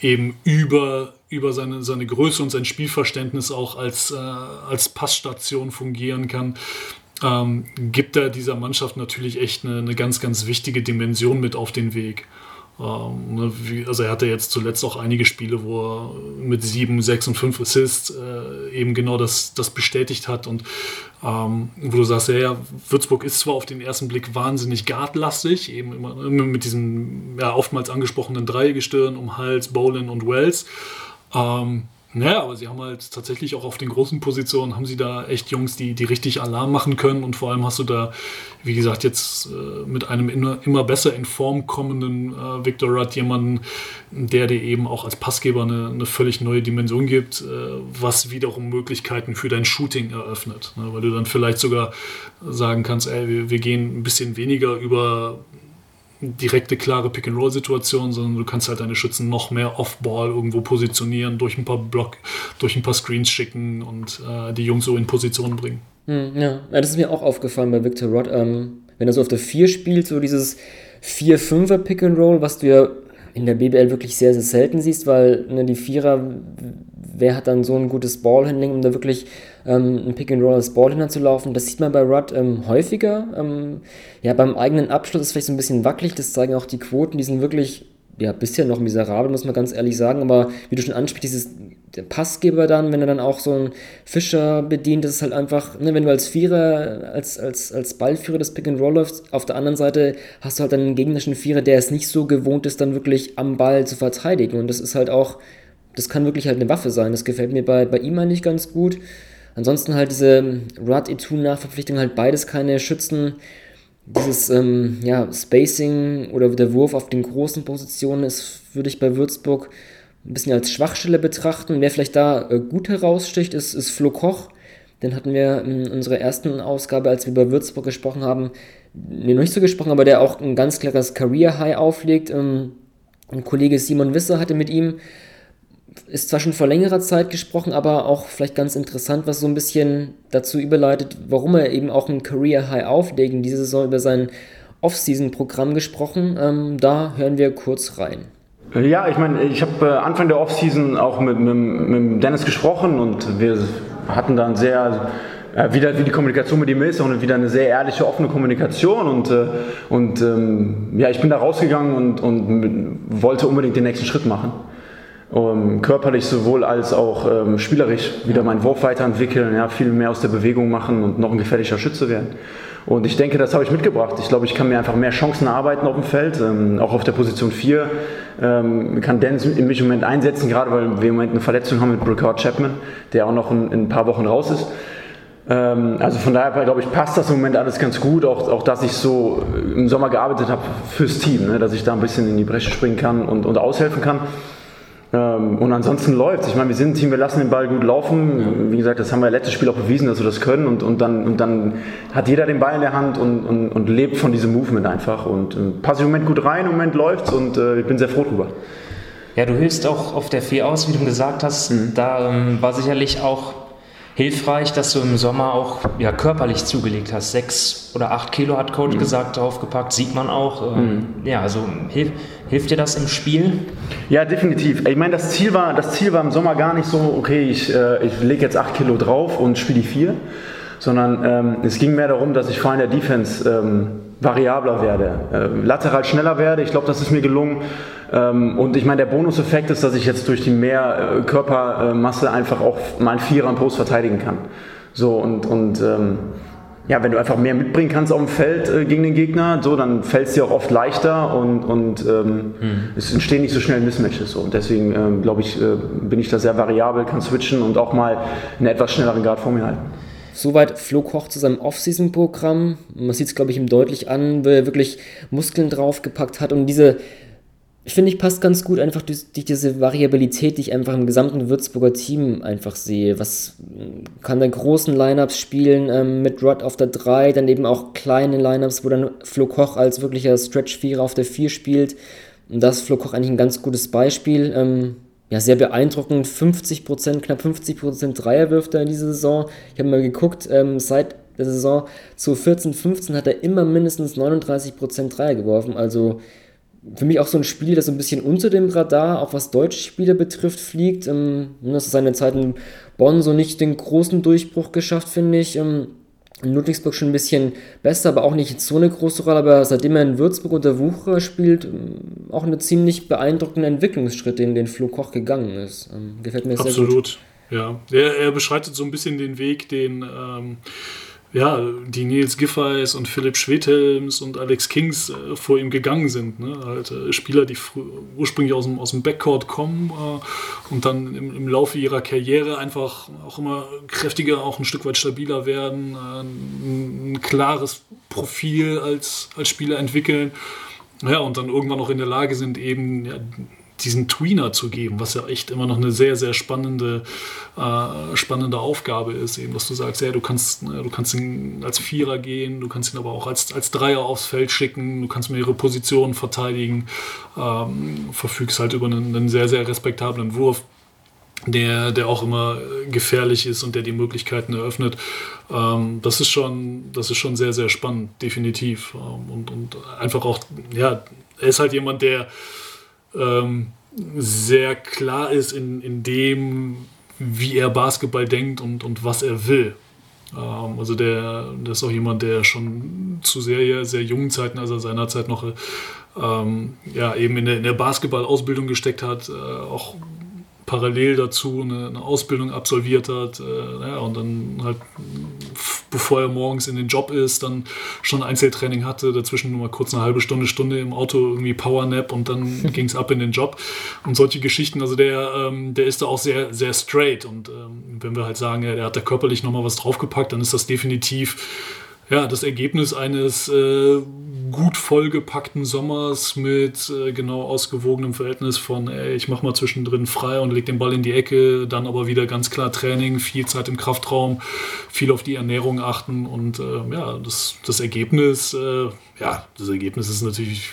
eben über, über seine, seine Größe und sein Spielverständnis auch als, äh, als Passstation fungieren kann ähm, gibt er dieser Mannschaft natürlich echt eine, eine, ganz, ganz wichtige Dimension mit auf den Weg. Ähm, ne, also er hatte jetzt zuletzt auch einige Spiele, wo er mit sieben, sechs und fünf Assists äh, eben genau das, das bestätigt hat und ähm, wo du sagst, ja, ja, Würzburg ist zwar auf den ersten Blick wahnsinnig guardlastig, eben immer, immer mit diesem ja, oftmals angesprochenen Dreigestirn um Hals, Bolin und Wells. Ähm, naja, aber sie haben halt tatsächlich auch auf den großen Positionen, haben sie da echt Jungs, die, die richtig Alarm machen können. Und vor allem hast du da, wie gesagt, jetzt äh, mit einem immer, immer besser in Form kommenden äh, Victor Rudd jemanden, der dir eben auch als Passgeber eine, eine völlig neue Dimension gibt, äh, was wiederum Möglichkeiten für dein Shooting eröffnet. Ne? Weil du dann vielleicht sogar sagen kannst, ey, wir, wir gehen ein bisschen weniger über direkte, klare Pick-and-Roll-Situation, sondern du kannst halt deine Schützen noch mehr Off-Ball irgendwo positionieren, durch ein paar Block, durch ein paar Screens schicken und äh, die Jungs so in Position bringen. Hm, ja. ja, das ist mir auch aufgefallen bei Victor Rod. Ähm, wenn er so auf der 4 spielt, so dieses 4-5er Pick-and-Roll, was du ja in der BBL wirklich sehr, sehr selten siehst, weil ne, die Vierer, wer hat dann so ein gutes Ballhandling, um da wirklich ähm, ein Pick and Roll als Ballhändler zu laufen. Das sieht man bei Rudd ähm, häufiger. Ähm, ja, beim eigenen Abschluss ist vielleicht so ein bisschen wackelig, das zeigen auch die Quoten, die sind wirklich ja, bisher noch miserabel, muss man ganz ehrlich sagen, aber wie du schon ansprichst, dieses der Passgeber dann, wenn er dann auch so einen Fischer bedient, das ist halt einfach, ne, wenn du als Vierer, als, als, als Ballführer des Pick and Roll läufst, auf der anderen Seite hast du halt einen gegnerischen Vierer, der es nicht so gewohnt ist, dann wirklich am Ball zu verteidigen und das ist halt auch das kann wirklich halt eine Waffe sein. Das gefällt mir bei, bei ihm eigentlich ganz gut. Ansonsten halt diese Rad E2-Nachverpflichtung, halt beides keine Schützen. Dieses ähm, ja, Spacing oder der Wurf auf den großen Positionen ist, würde ich bei Würzburg ein bisschen als Schwachstelle betrachten. Wer vielleicht da äh, gut heraussticht, ist, ist Flo Koch. Den hatten wir in unserer ersten Ausgabe, als wir über Würzburg gesprochen haben, nee, noch nicht so gesprochen, aber der auch ein ganz klares Career High auflegt. Ähm, ein Kollege Simon Wisser hatte mit ihm, ist zwar schon vor längerer Zeit gesprochen, aber auch vielleicht ganz interessant, was so ein bisschen dazu überleitet, warum er eben auch ein Career High auflegt. In dieser Saison über sein Off-Season-Programm gesprochen. Ähm, da hören wir kurz rein. Ja, ich meine, ich habe äh, Anfang der Offseason auch mit, mit, mit, Dennis gesprochen und wir hatten dann sehr, äh, wieder wie die Kommunikation mit ihm ist und wieder eine sehr ehrliche, offene Kommunikation und, äh, und ähm, ja, ich bin da rausgegangen und, und wollte unbedingt den nächsten Schritt machen. Ähm, körperlich sowohl als auch ähm, spielerisch wieder meinen Wurf weiterentwickeln, ja, viel mehr aus der Bewegung machen und noch ein gefährlicher Schütze werden. Und ich denke, das habe ich mitgebracht. Ich glaube, ich kann mir einfach mehr Chancen erarbeiten auf dem Feld, ähm, auch auf der Position 4. Ähm, kann Dennis in mich im Moment einsetzen, gerade weil wir im Moment eine Verletzung haben mit Bricard Chapman, der auch noch in, in ein paar Wochen raus ist. Ähm, also von daher, glaube ich, passt das im Moment alles ganz gut. Auch, auch dass ich so im Sommer gearbeitet habe fürs Team, ne? dass ich da ein bisschen in die Bresche springen kann und, und aushelfen kann. Ähm, und ansonsten läuft Ich meine, wir sind ein Team, wir lassen den Ball gut laufen. Wie gesagt, das haben wir letztes Spiel auch bewiesen, dass wir das können. Und, und, dann, und dann hat jeder den Ball in der Hand und, und, und lebt von diesem Movement einfach. Und äh, passe im Moment gut rein, im Moment läuft und äh, ich bin sehr froh drüber. Ja, du hilfst auch auf der 4 aus, wie du gesagt hast. Mhm. Da ähm, war sicherlich auch hilfreich, dass du im Sommer auch ja, körperlich zugelegt hast. Sechs oder acht Kilo hat Coach mhm. gesagt, draufgepackt, sieht man auch. Ähm, mhm. Ja, also hilf, hilft dir das im Spiel? Ja, definitiv. Ich meine, das Ziel war, das Ziel war im Sommer gar nicht so, okay, ich, äh, ich lege jetzt acht Kilo drauf und spiele die vier, sondern ähm, es ging mehr darum, dass ich vor allem der Defense ähm, variabler werde, äh, lateral schneller werde. Ich glaube, das ist mir gelungen. Ähm, und ich meine, der Bonuseffekt ist, dass ich jetzt durch die mehr äh, Körpermasse einfach auch meinen Vierer am Post verteidigen kann. So und, und ähm, ja, wenn du einfach mehr mitbringen kannst auf dem Feld äh, gegen den Gegner, so, dann fällt es dir auch oft leichter und, und ähm, mhm. es entstehen nicht so schnell Mismatches. So. Und deswegen ähm, glaube ich, äh, bin ich da sehr variabel, kann switchen und auch mal einen etwas schnelleren Guard vor mir halten. Soweit Flo Koch zu seinem Off-Season-Programm. Man sieht es, glaube ich, ihm deutlich an, weil er wirklich Muskeln draufgepackt hat und diese ich finde, ich passt ganz gut einfach durch, diese Variabilität, die ich einfach im gesamten Würzburger Team einfach sehe. Was kann der großen Lineups spielen ähm, mit Rod auf der 3, dann eben auch kleine Lineups, wo dann Flo Koch als wirklicher Stretch-Vierer auf der 4 spielt. Und das ist Flo Koch eigentlich ein ganz gutes Beispiel. Ähm, ja, sehr beeindruckend. 50%, knapp 50% Dreier wirft er in dieser Saison. Ich habe mal geguckt, ähm, seit der Saison zu 14, 15 hat er immer mindestens 39% Dreier geworfen. Also für mich auch so ein Spiel, das so ein bisschen unter dem Radar, auch was deutsche Spieler betrifft, fliegt. Ähm, das ist seine Zeit in Bonn so nicht den großen Durchbruch geschafft, finde ich. Ähm, in Ludwigsburg schon ein bisschen besser, aber auch nicht so eine große Rolle. Aber seitdem er in Würzburg unter Wucherer spielt, ähm, auch eine ziemlich beeindruckende Entwicklungsschritt, den den Flo Koch gegangen ist. Ähm, gefällt mir Absolut. sehr gut. Absolut, ja. Er, er, beschreitet so ein bisschen den Weg, den. Ähm ja, die Nils Giffey's und Philipp Schwedhelms und Alex Kings äh, vor ihm gegangen sind. Ne? Halt, äh, Spieler, die ursprünglich aus dem, aus dem Backcourt kommen äh, und dann im, im, Laufe ihrer Karriere einfach auch immer kräftiger, auch ein Stück weit stabiler werden, äh, ein, ein, klares Profil als, als Spieler entwickeln. Ja, und dann irgendwann auch in der Lage sind, eben ja, diesen Tweener zu geben, was ja echt immer noch eine sehr, sehr spannende, äh, spannende Aufgabe ist, eben, dass du sagst, ja, du kannst, ne, du kannst ihn als Vierer gehen, du kannst ihn aber auch als, als Dreier aufs Feld schicken, du kannst mehrere Positionen verteidigen, ähm, verfügst halt über einen, einen sehr, sehr respektablen Wurf, der, der auch immer gefährlich ist und der die Möglichkeiten eröffnet. Ähm, das, ist schon, das ist schon sehr, sehr spannend, definitiv. Ähm, und, und einfach auch, ja, er ist halt jemand, der ähm, sehr klar ist in, in dem, wie er Basketball denkt und, und was er will. Ähm, also der, der ist auch jemand, der schon zu sehr, sehr jungen Zeiten, also seinerzeit noch ähm, ja, eben in der, in der Basketball-Ausbildung gesteckt hat, äh, auch parallel dazu eine, eine Ausbildung absolviert hat äh, ja, und dann halt bevor er morgens in den Job ist, dann schon Einzeltraining hatte, dazwischen nur mal kurz eine halbe Stunde, Stunde im Auto irgendwie Powernap und dann [LAUGHS] ging es ab in den Job und solche Geschichten. Also der, ähm, der ist da auch sehr, sehr straight und ähm, wenn wir halt sagen, ja, der hat da körperlich nochmal was draufgepackt, dann ist das definitiv ja, das Ergebnis eines äh, gut vollgepackten Sommers mit äh, genau ausgewogenem Verhältnis von, ey, ich mach mal zwischendrin frei und leg den Ball in die Ecke, dann aber wieder ganz klar Training, viel Zeit im Kraftraum, viel auf die Ernährung achten und äh, ja, das, das Ergebnis, äh, ja, das Ergebnis ist natürlich,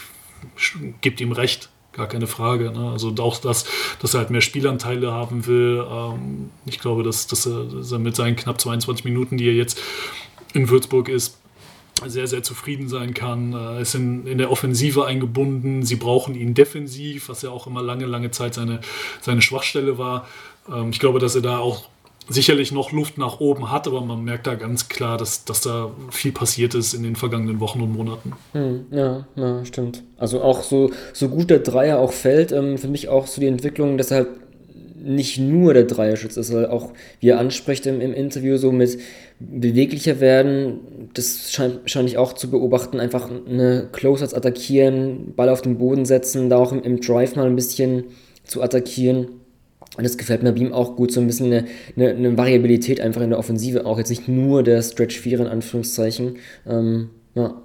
gibt ihm recht. Gar keine Frage. Ne? Also auch das, dass er halt mehr Spielanteile haben will. Ähm, ich glaube, dass, dass, er, dass er mit seinen knapp 22 Minuten, die er jetzt in Würzburg ist, sehr, sehr zufrieden sein kann. Er ist in, in der Offensive eingebunden. Sie brauchen ihn defensiv, was ja auch immer lange, lange Zeit seine, seine Schwachstelle war. Ähm, ich glaube, dass er da auch sicherlich noch Luft nach oben hat, aber man merkt da ganz klar, dass, dass da viel passiert ist in den vergangenen Wochen und Monaten. Hm, ja, ja, stimmt. Also auch so, so gut der Dreier auch fällt, ähm, für mich auch so die Entwicklung, dass er halt nicht nur der Dreierschütze ist, sondern auch, wie er anspricht im, im Interview, so mit beweglicher werden, das scheint, scheint ich auch zu beobachten, einfach eine Close-Ups attackieren, Ball auf den Boden setzen, da auch im, im Drive mal ein bisschen zu attackieren. Und das gefällt mir bei ihm auch gut, so ein bisschen eine, eine, eine, Variabilität einfach in der Offensive, auch jetzt nicht nur der Stretch 4 in Anführungszeichen. Ähm, ja.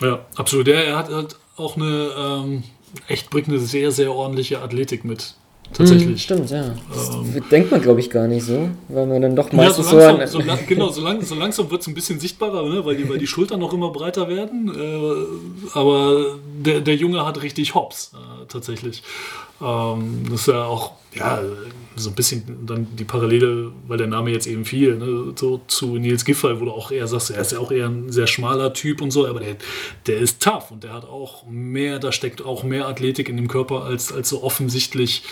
ja, absolut. Er hat, hat auch eine ähm, echt bringt eine sehr, sehr ordentliche Athletik mit tatsächlich. Hm, stimmt, ja. Das ähm, denkt man, glaube ich, gar nicht so, weil man dann doch meistens ja, so langsam, so, lang, Genau, so, lang, so langsam wird es ein bisschen sichtbarer, ne? weil, die, weil die Schultern noch immer breiter werden. Äh, aber der, der Junge hat richtig Hops, äh, tatsächlich. Ähm, das ist ja auch, ja, so ein bisschen dann die Parallele, weil der Name jetzt eben fiel, ne, so zu Nils Giffey, wo du auch eher sagst, er ist ja auch eher ein sehr schmaler Typ und so, aber der, der ist tough und der hat auch mehr, da steckt auch mehr Athletik in dem Körper, als, als so offensichtlich,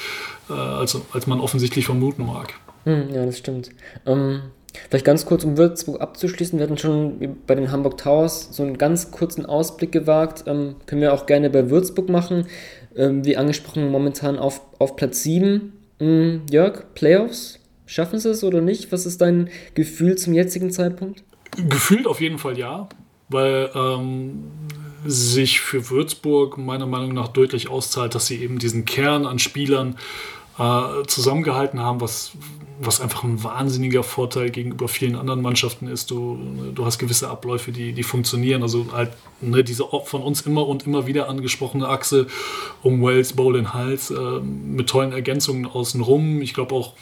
äh, als, als man offensichtlich vermuten mag. Hm, ja, das stimmt. Ähm, vielleicht ganz kurz, um Würzburg abzuschließen, wir hatten schon bei den Hamburg Towers so einen ganz kurzen Ausblick gewagt, ähm, können wir auch gerne bei Würzburg machen ähm, wie angesprochen, momentan auf, auf Platz 7. Mhm, Jörg, Playoffs, schaffen sie es oder nicht? Was ist dein Gefühl zum jetzigen Zeitpunkt? Gefühlt auf jeden Fall ja, weil ähm, sich für Würzburg meiner Meinung nach deutlich auszahlt, dass sie eben diesen Kern an Spielern äh, zusammengehalten haben, was, was einfach ein wahnsinniger Vorteil gegenüber vielen anderen Mannschaften ist. Du, du hast gewisse Abläufe, die, die funktionieren. Also halt ne, diese von uns immer und immer wieder angesprochene Achse um Wells, Bowl und Hals äh, mit tollen Ergänzungen außenrum. Ich glaube auch,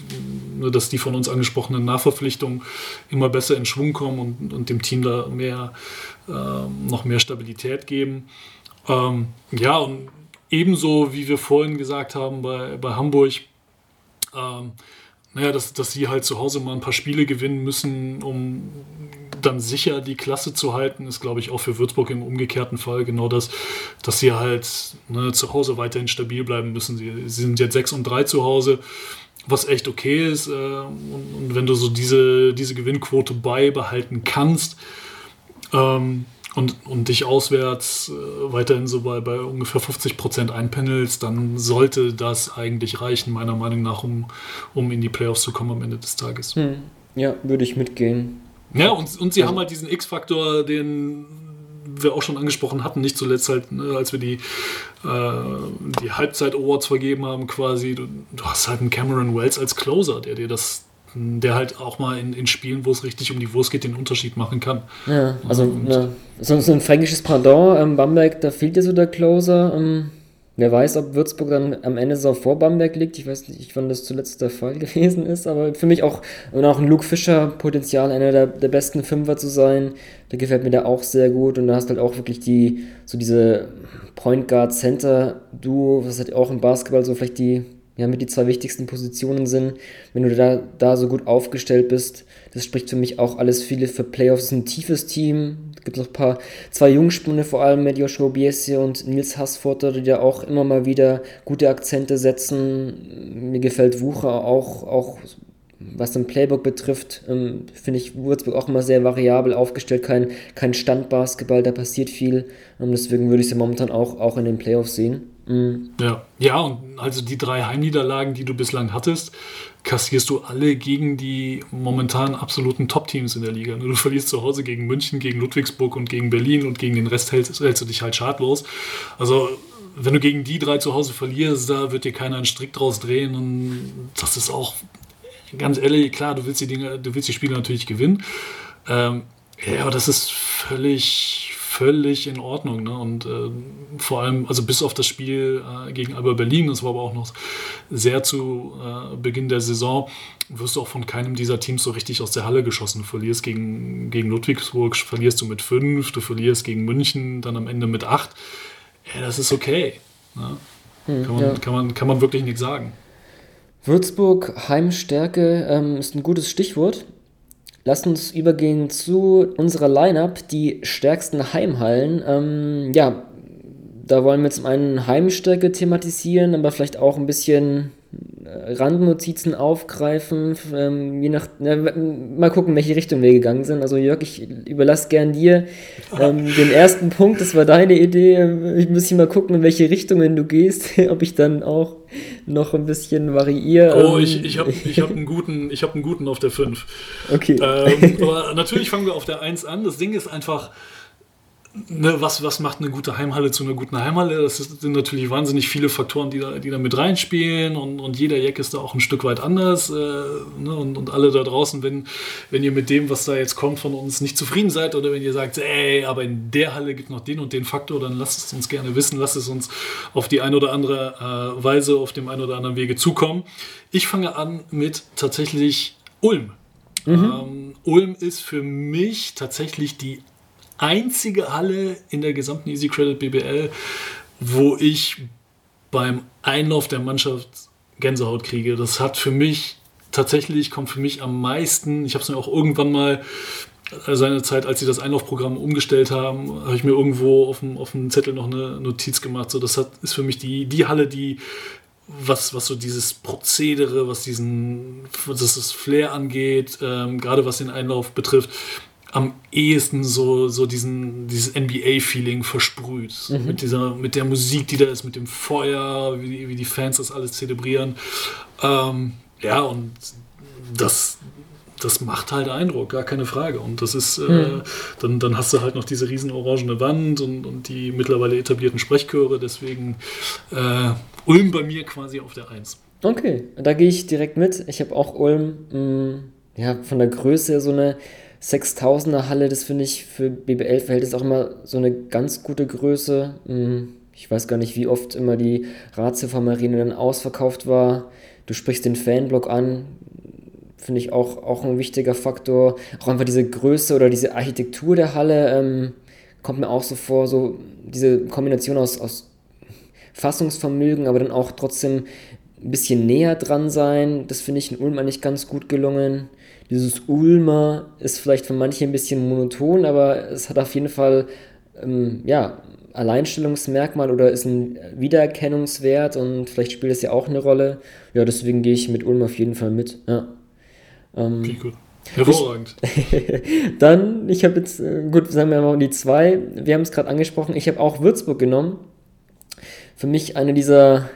ne, dass die von uns angesprochenen Nachverpflichtungen immer besser in Schwung kommen und, und dem Team da mehr, äh, noch mehr Stabilität geben. Ähm, ja, und ebenso wie wir vorhin gesagt haben bei, bei Hamburg, ähm, naja, dass, dass sie halt zu Hause mal ein paar Spiele gewinnen müssen, um dann sicher die Klasse zu halten, ist, glaube ich, auch für Würzburg im umgekehrten Fall genau das, dass sie halt ne, zu Hause weiterhin stabil bleiben müssen. Sie, sie, sind jetzt 6 und 3 zu Hause, was echt okay ist. Äh, und, und, wenn du so diese, diese Gewinnquote beibehalten kannst, ähm, und, und dich auswärts äh, weiterhin so bei, bei ungefähr 50 Prozent einpendelst, dann sollte das eigentlich reichen, meiner Meinung nach, um, um in die Playoffs zu kommen am Ende des Tages. Hm. Ja, würde ich mitgehen. Ja, und, und sie also. haben halt diesen X-Faktor, den wir auch schon angesprochen hatten, nicht zuletzt halt, ne, als wir die, äh, die Halbzeit-Awards vergeben haben, quasi. Du, du hast halt einen Cameron Wells als Closer, der dir das der halt auch mal in, in Spielen, wo es richtig um die Wurst geht, den Unterschied machen kann. Ja, also ne, so, so, ein fränkisches Pardon. Ähm, Bamberg, da fehlt ja so der Closer. Ähm, wer weiß, ob Würzburg dann am Ende so vor Bamberg liegt. Ich weiß nicht, wann das zuletzt der Fall [LAUGHS] gewesen ist, aber für mich auch, und auch ein Luke Fischer Potenzial, einer der, der besten Fünfer zu sein. Der gefällt mir da auch sehr gut und da hast halt auch wirklich die, so diese Point Guard Center Duo, was halt auch im Basketball so vielleicht die ja, mit die zwei wichtigsten Positionen sind. Wenn du da, da so gut aufgestellt bist, das spricht für mich auch alles viele für Playoffs. Es ist ein tiefes Team. Es gibt noch ein paar, zwei Jungspunde, vor allem mit Joshua Biesi und Nils Hassforter, die da auch immer mal wieder gute Akzente setzen. Mir gefällt Wucher auch, auch was den Playbook betrifft, ähm, finde ich Würzburg auch immer sehr variabel aufgestellt. Kein, kein Standbasketball, da passiert viel. Ähm, deswegen würde ich sie momentan auch, auch in den Playoffs sehen. Mhm. Ja. ja, und also die drei Heimniederlagen, die du bislang hattest, kassierst du alle gegen die momentan absoluten Top-Teams in der Liga. Du verlierst zu Hause gegen München, gegen Ludwigsburg und gegen Berlin und gegen den Rest hältst, hältst du dich halt schadlos. Also wenn du gegen die drei zu Hause verlierst, da wird dir keiner einen Strick draus drehen und das ist auch ganz ehrlich, klar, du willst die Dinge, du willst die Spiele natürlich gewinnen. Ähm, ja, aber das ist völlig, völlig in Ordnung. Ne? Und äh, vor allem, also bis auf das Spiel äh, gegen Alba Berlin, das war aber auch noch sehr zu äh, Beginn der Saison, wirst du auch von keinem dieser Teams so richtig aus der Halle geschossen. Du verlierst gegen, gegen Ludwigsburg, verlierst du mit fünf, du verlierst gegen München, dann am Ende mit acht. Ja, das ist okay. Ne? Hm, kann, man, ja. kann, man, kann man wirklich nichts sagen. Würzburg Heimstärke ähm, ist ein gutes Stichwort. Lass uns übergehen zu unserer Lineup, die stärksten Heimhallen. Ähm, ja, da wollen wir zum einen Heimstärke thematisieren, aber vielleicht auch ein bisschen Randnotizen aufgreifen, ähm, je nach, na, mal gucken, welche Richtung wir gegangen sind. Also Jörg, ich überlasse gern dir ähm, [LAUGHS] den ersten Punkt, das war deine Idee. Ich muss hier mal gucken, in welche Richtungen du gehst, [LAUGHS] ob ich dann auch noch ein bisschen variiere. Oh, ich, ich habe ich hab einen, guten, hab einen guten auf der 5. Okay. Ähm, aber natürlich fangen wir auf der 1 an. Das Ding ist einfach, ne, was, was macht eine gute Heimhalle zu einer guten Heimhalle? Das sind natürlich wahnsinnig viele Faktoren, die da, die da mit reinspielen und, und jeder Jack ist da auch ein Stück weit anders. Äh, ne, und, und alle da draußen, wenn, wenn ihr mit dem, was da jetzt kommt, von uns nicht zufrieden seid oder wenn ihr sagt, ey, aber in der Halle gibt noch den und den Faktor, dann lasst es uns gerne wissen, lasst es uns auf die eine oder andere äh, Weise, auf dem einen oder anderen Wege zukommen. Ich fange an mit tatsächlich Ulm. Mhm. Ähm, Ulm ist für mich tatsächlich die einzige Halle in der gesamten Easy Credit BBL, wo ich beim Einlauf der Mannschaft Gänsehaut kriege. Das hat für mich tatsächlich, kommt für mich am meisten, ich habe es mir auch irgendwann mal äh, seinerzeit, als sie das Einlaufprogramm umgestellt haben, habe ich mir irgendwo auf dem, auf dem Zettel noch eine Notiz gemacht. So, das hat, ist für mich die, die Halle, die was, was so dieses Prozedere, was diesen, was das Flair angeht, ähm, gerade was den Einlauf betrifft, am ehesten so, so diesen, dieses NBA-Feeling versprüht. Mhm. Mit, dieser, mit der Musik, die da ist, mit dem Feuer, wie, wie die Fans das alles zelebrieren. Ähm, ja, und das, das macht halt Eindruck, gar keine Frage. Und das ist, äh, mhm. dann, dann hast du halt noch diese riesen orangene Wand und, und die mittlerweile etablierten Sprechchöre. Deswegen äh, Ulm bei mir quasi auf der Eins. Okay, da gehe ich direkt mit. Ich habe auch Ulm, mh, mm, ja, von der Größe so eine 6000er Halle, das finde ich für BBL-Verhältnis auch immer so eine ganz gute Größe. Hm, ich weiß gar nicht, wie oft immer die Ratio Marine dann ausverkauft war. Du sprichst den Fanblock an, finde ich auch, auch ein wichtiger Faktor. Auch einfach diese Größe oder diese Architektur der Halle ähm, kommt mir auch so vor, so diese Kombination aus, aus Fassungsvermögen, aber dann auch trotzdem ein bisschen näher dran sein. Das finde ich in Ulm eigentlich ganz gut gelungen dieses Ulmer ist vielleicht für manche ein bisschen monoton, aber es hat auf jeden Fall ähm, ja, Alleinstellungsmerkmal oder ist ein Wiedererkennungswert und vielleicht spielt es ja auch eine Rolle. Ja, deswegen gehe ich mit Ulm auf jeden Fall mit. Ja. Ähm, okay, gut. Hervorragend. [LAUGHS] dann, ich habe jetzt, äh, gut, sagen wir mal die zwei. Wir haben es gerade angesprochen, ich habe auch Würzburg genommen. Für mich eine dieser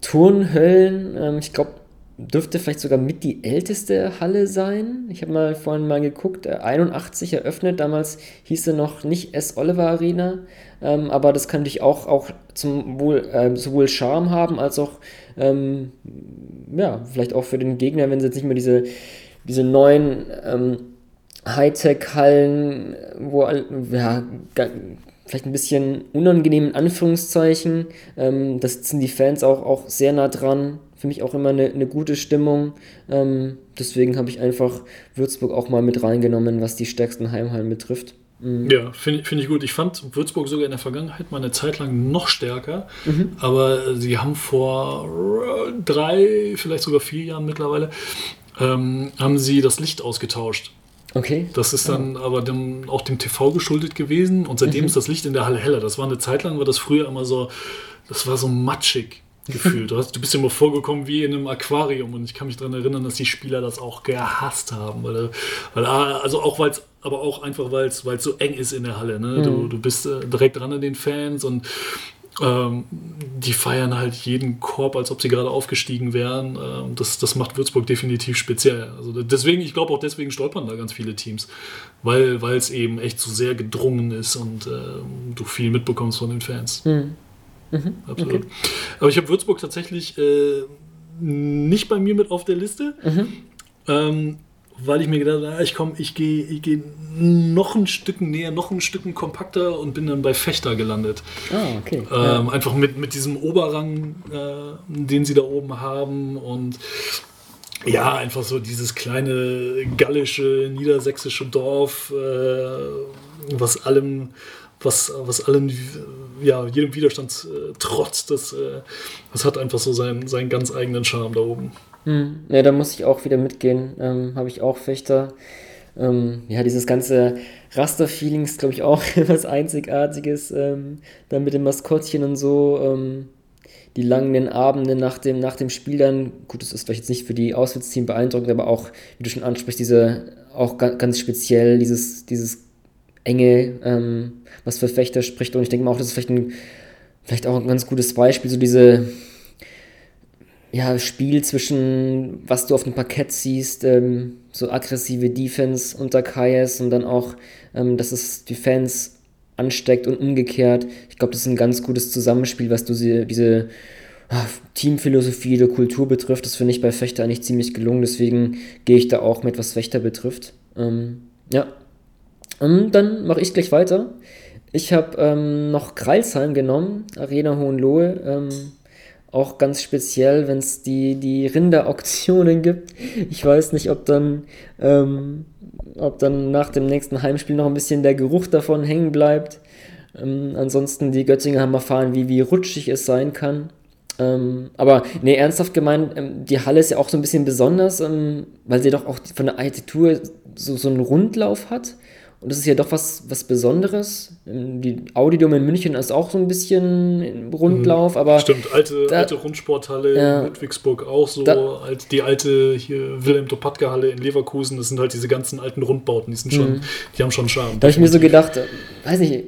Turnhöllen. Ähm, ich glaube, dürfte vielleicht sogar mit die älteste Halle sein. Ich habe mal vorhin mal geguckt, 81 äh, eröffnet, damals hieß sie noch nicht S. Oliver Arena, ähm, aber das kann dich auch, auch zum wohl, äh, sowohl Charme haben, als auch, ähm, ja, vielleicht auch für den Gegner, wenn sie jetzt nicht mehr diese, diese neuen ähm, Hightech-Hallen, wo, ja, vielleicht ein bisschen unangenehm in Anführungszeichen, ähm, das sind die Fans auch, auch sehr nah dran, für mich auch immer eine, eine gute Stimmung. Ähm, deswegen habe ich einfach Würzburg auch mal mit reingenommen, was die stärksten Heimhallen betrifft. Mhm. Ja, finde find ich gut. Ich fand Würzburg sogar in der Vergangenheit mal eine Zeit lang noch stärker, mhm. aber sie haben vor drei, vielleicht sogar vier Jahren mittlerweile, ähm, haben sie das Licht ausgetauscht. Okay. Das ist dann oh. aber dem, auch dem TV geschuldet gewesen und seitdem mhm. ist das Licht in der Halle heller. Das war eine Zeit lang, war das früher immer so, das war so matschig gefühlt. Du, hast, du bist immer vorgekommen wie in einem Aquarium und ich kann mich daran erinnern, dass die Spieler das auch gehasst haben. Weil, weil also auch weil es, aber auch einfach, weil es so eng ist in der Halle. Ne? Mhm. Du, du bist äh, direkt dran an den Fans und Ähm, die feiern halt jeden Korb, als ob sie gerade aufgestiegen wären. Ähm, das, das macht Würzburg definitiv speziell. Also deswegen, ich glaube auch deswegen stolpern da ganz viele Teams, weil es eben echt so sehr gedrungen ist und äh, du viel mitbekommst von den Fans. Mhm. Mhm. Absolut. Okay. Aber ich habe Würzburg tatsächlich äh, nicht bei mir mit auf der Liste. Mhm. Ähm, weil ich mir gedacht habe, ich komme, ich gehe ich geh noch ein Stück näher, noch ein Stück kompakter und bin dann bei Fechter gelandet. Ah, okay. Ähm, ja. Einfach mit, mit diesem Oberrang, äh, den sie da oben haben und ja, einfach so dieses kleine gallische, niedersächsische Dorf, äh, was allem, was, was allen, ja, jedem Widerstand äh, trotzt, das, äh, das hat einfach so seinen, seinen ganz eigenen Charme da oben. Hm. Ja, da muss ich auch wieder mitgehen. Ähm, Habe ich auch Fechter. Ähm, ja, dieses ganze Raster-Feeling ist, glaube ich, auch [LAUGHS] was Einzigartiges. Ähm, dann mit dem Maskottchen und so. Ähm, die langen Abende nach dem, nach dem Spiel dann. Gut, das ist vielleicht jetzt nicht für die Auswärtsteam beeindruckend, aber auch, wie du schon ansprichst, diese, auch ganz, ganz speziell, dieses, dieses enge, ähm, was für Fechter spricht. Und ich denke mal auch, das ist vielleicht, ein, vielleicht auch ein ganz gutes Beispiel, so diese ja, Spiel zwischen, was du auf dem Parkett siehst, ähm, so aggressive Defense unter Kayes und dann auch, ähm, dass es die Fans ansteckt und umgekehrt. Ich glaube, das ist ein ganz gutes Zusammenspiel, was du sie, diese ah, Teamphilosophie der Kultur betrifft. Das finde ich bei Fechter eigentlich ziemlich gelungen, deswegen gehe ich da auch mit, was Fechter betrifft. Ähm, ja. Und dann mache ich gleich weiter. Ich habe ähm, noch Kreilsheim genommen, Arena Hohenlohe. Ähm, auch ganz speziell, wenn es die, die Rinderoktionen gibt. Ich weiß nicht, ob dann, ähm, ob dann nach dem nächsten Heimspiel noch ein bisschen der Geruch davon hängen bleibt. Ähm, ansonsten, die Göttinger haben erfahren, wie, wie rutschig es sein kann. Ähm, aber nee, ernsthaft gemeint, ähm, die Halle ist ja auch so ein bisschen besonders, ähm, weil sie doch auch von der Architektur so, so einen Rundlauf hat. Und das ist ja doch was, was Besonderes. Die Audidom in München ist auch so ein bisschen Rundlauf, aber. Stimmt, alte, da, alte Rundsporthalle ja, in Ludwigsburg auch so. Da, die alte hier Wilhelm Topatka Halle in Leverkusen, das sind halt diese ganzen alten Rundbauten, die sind schon, mhm. die haben schon Charme. Da habe ich mir so gedacht, äh, weiß nicht,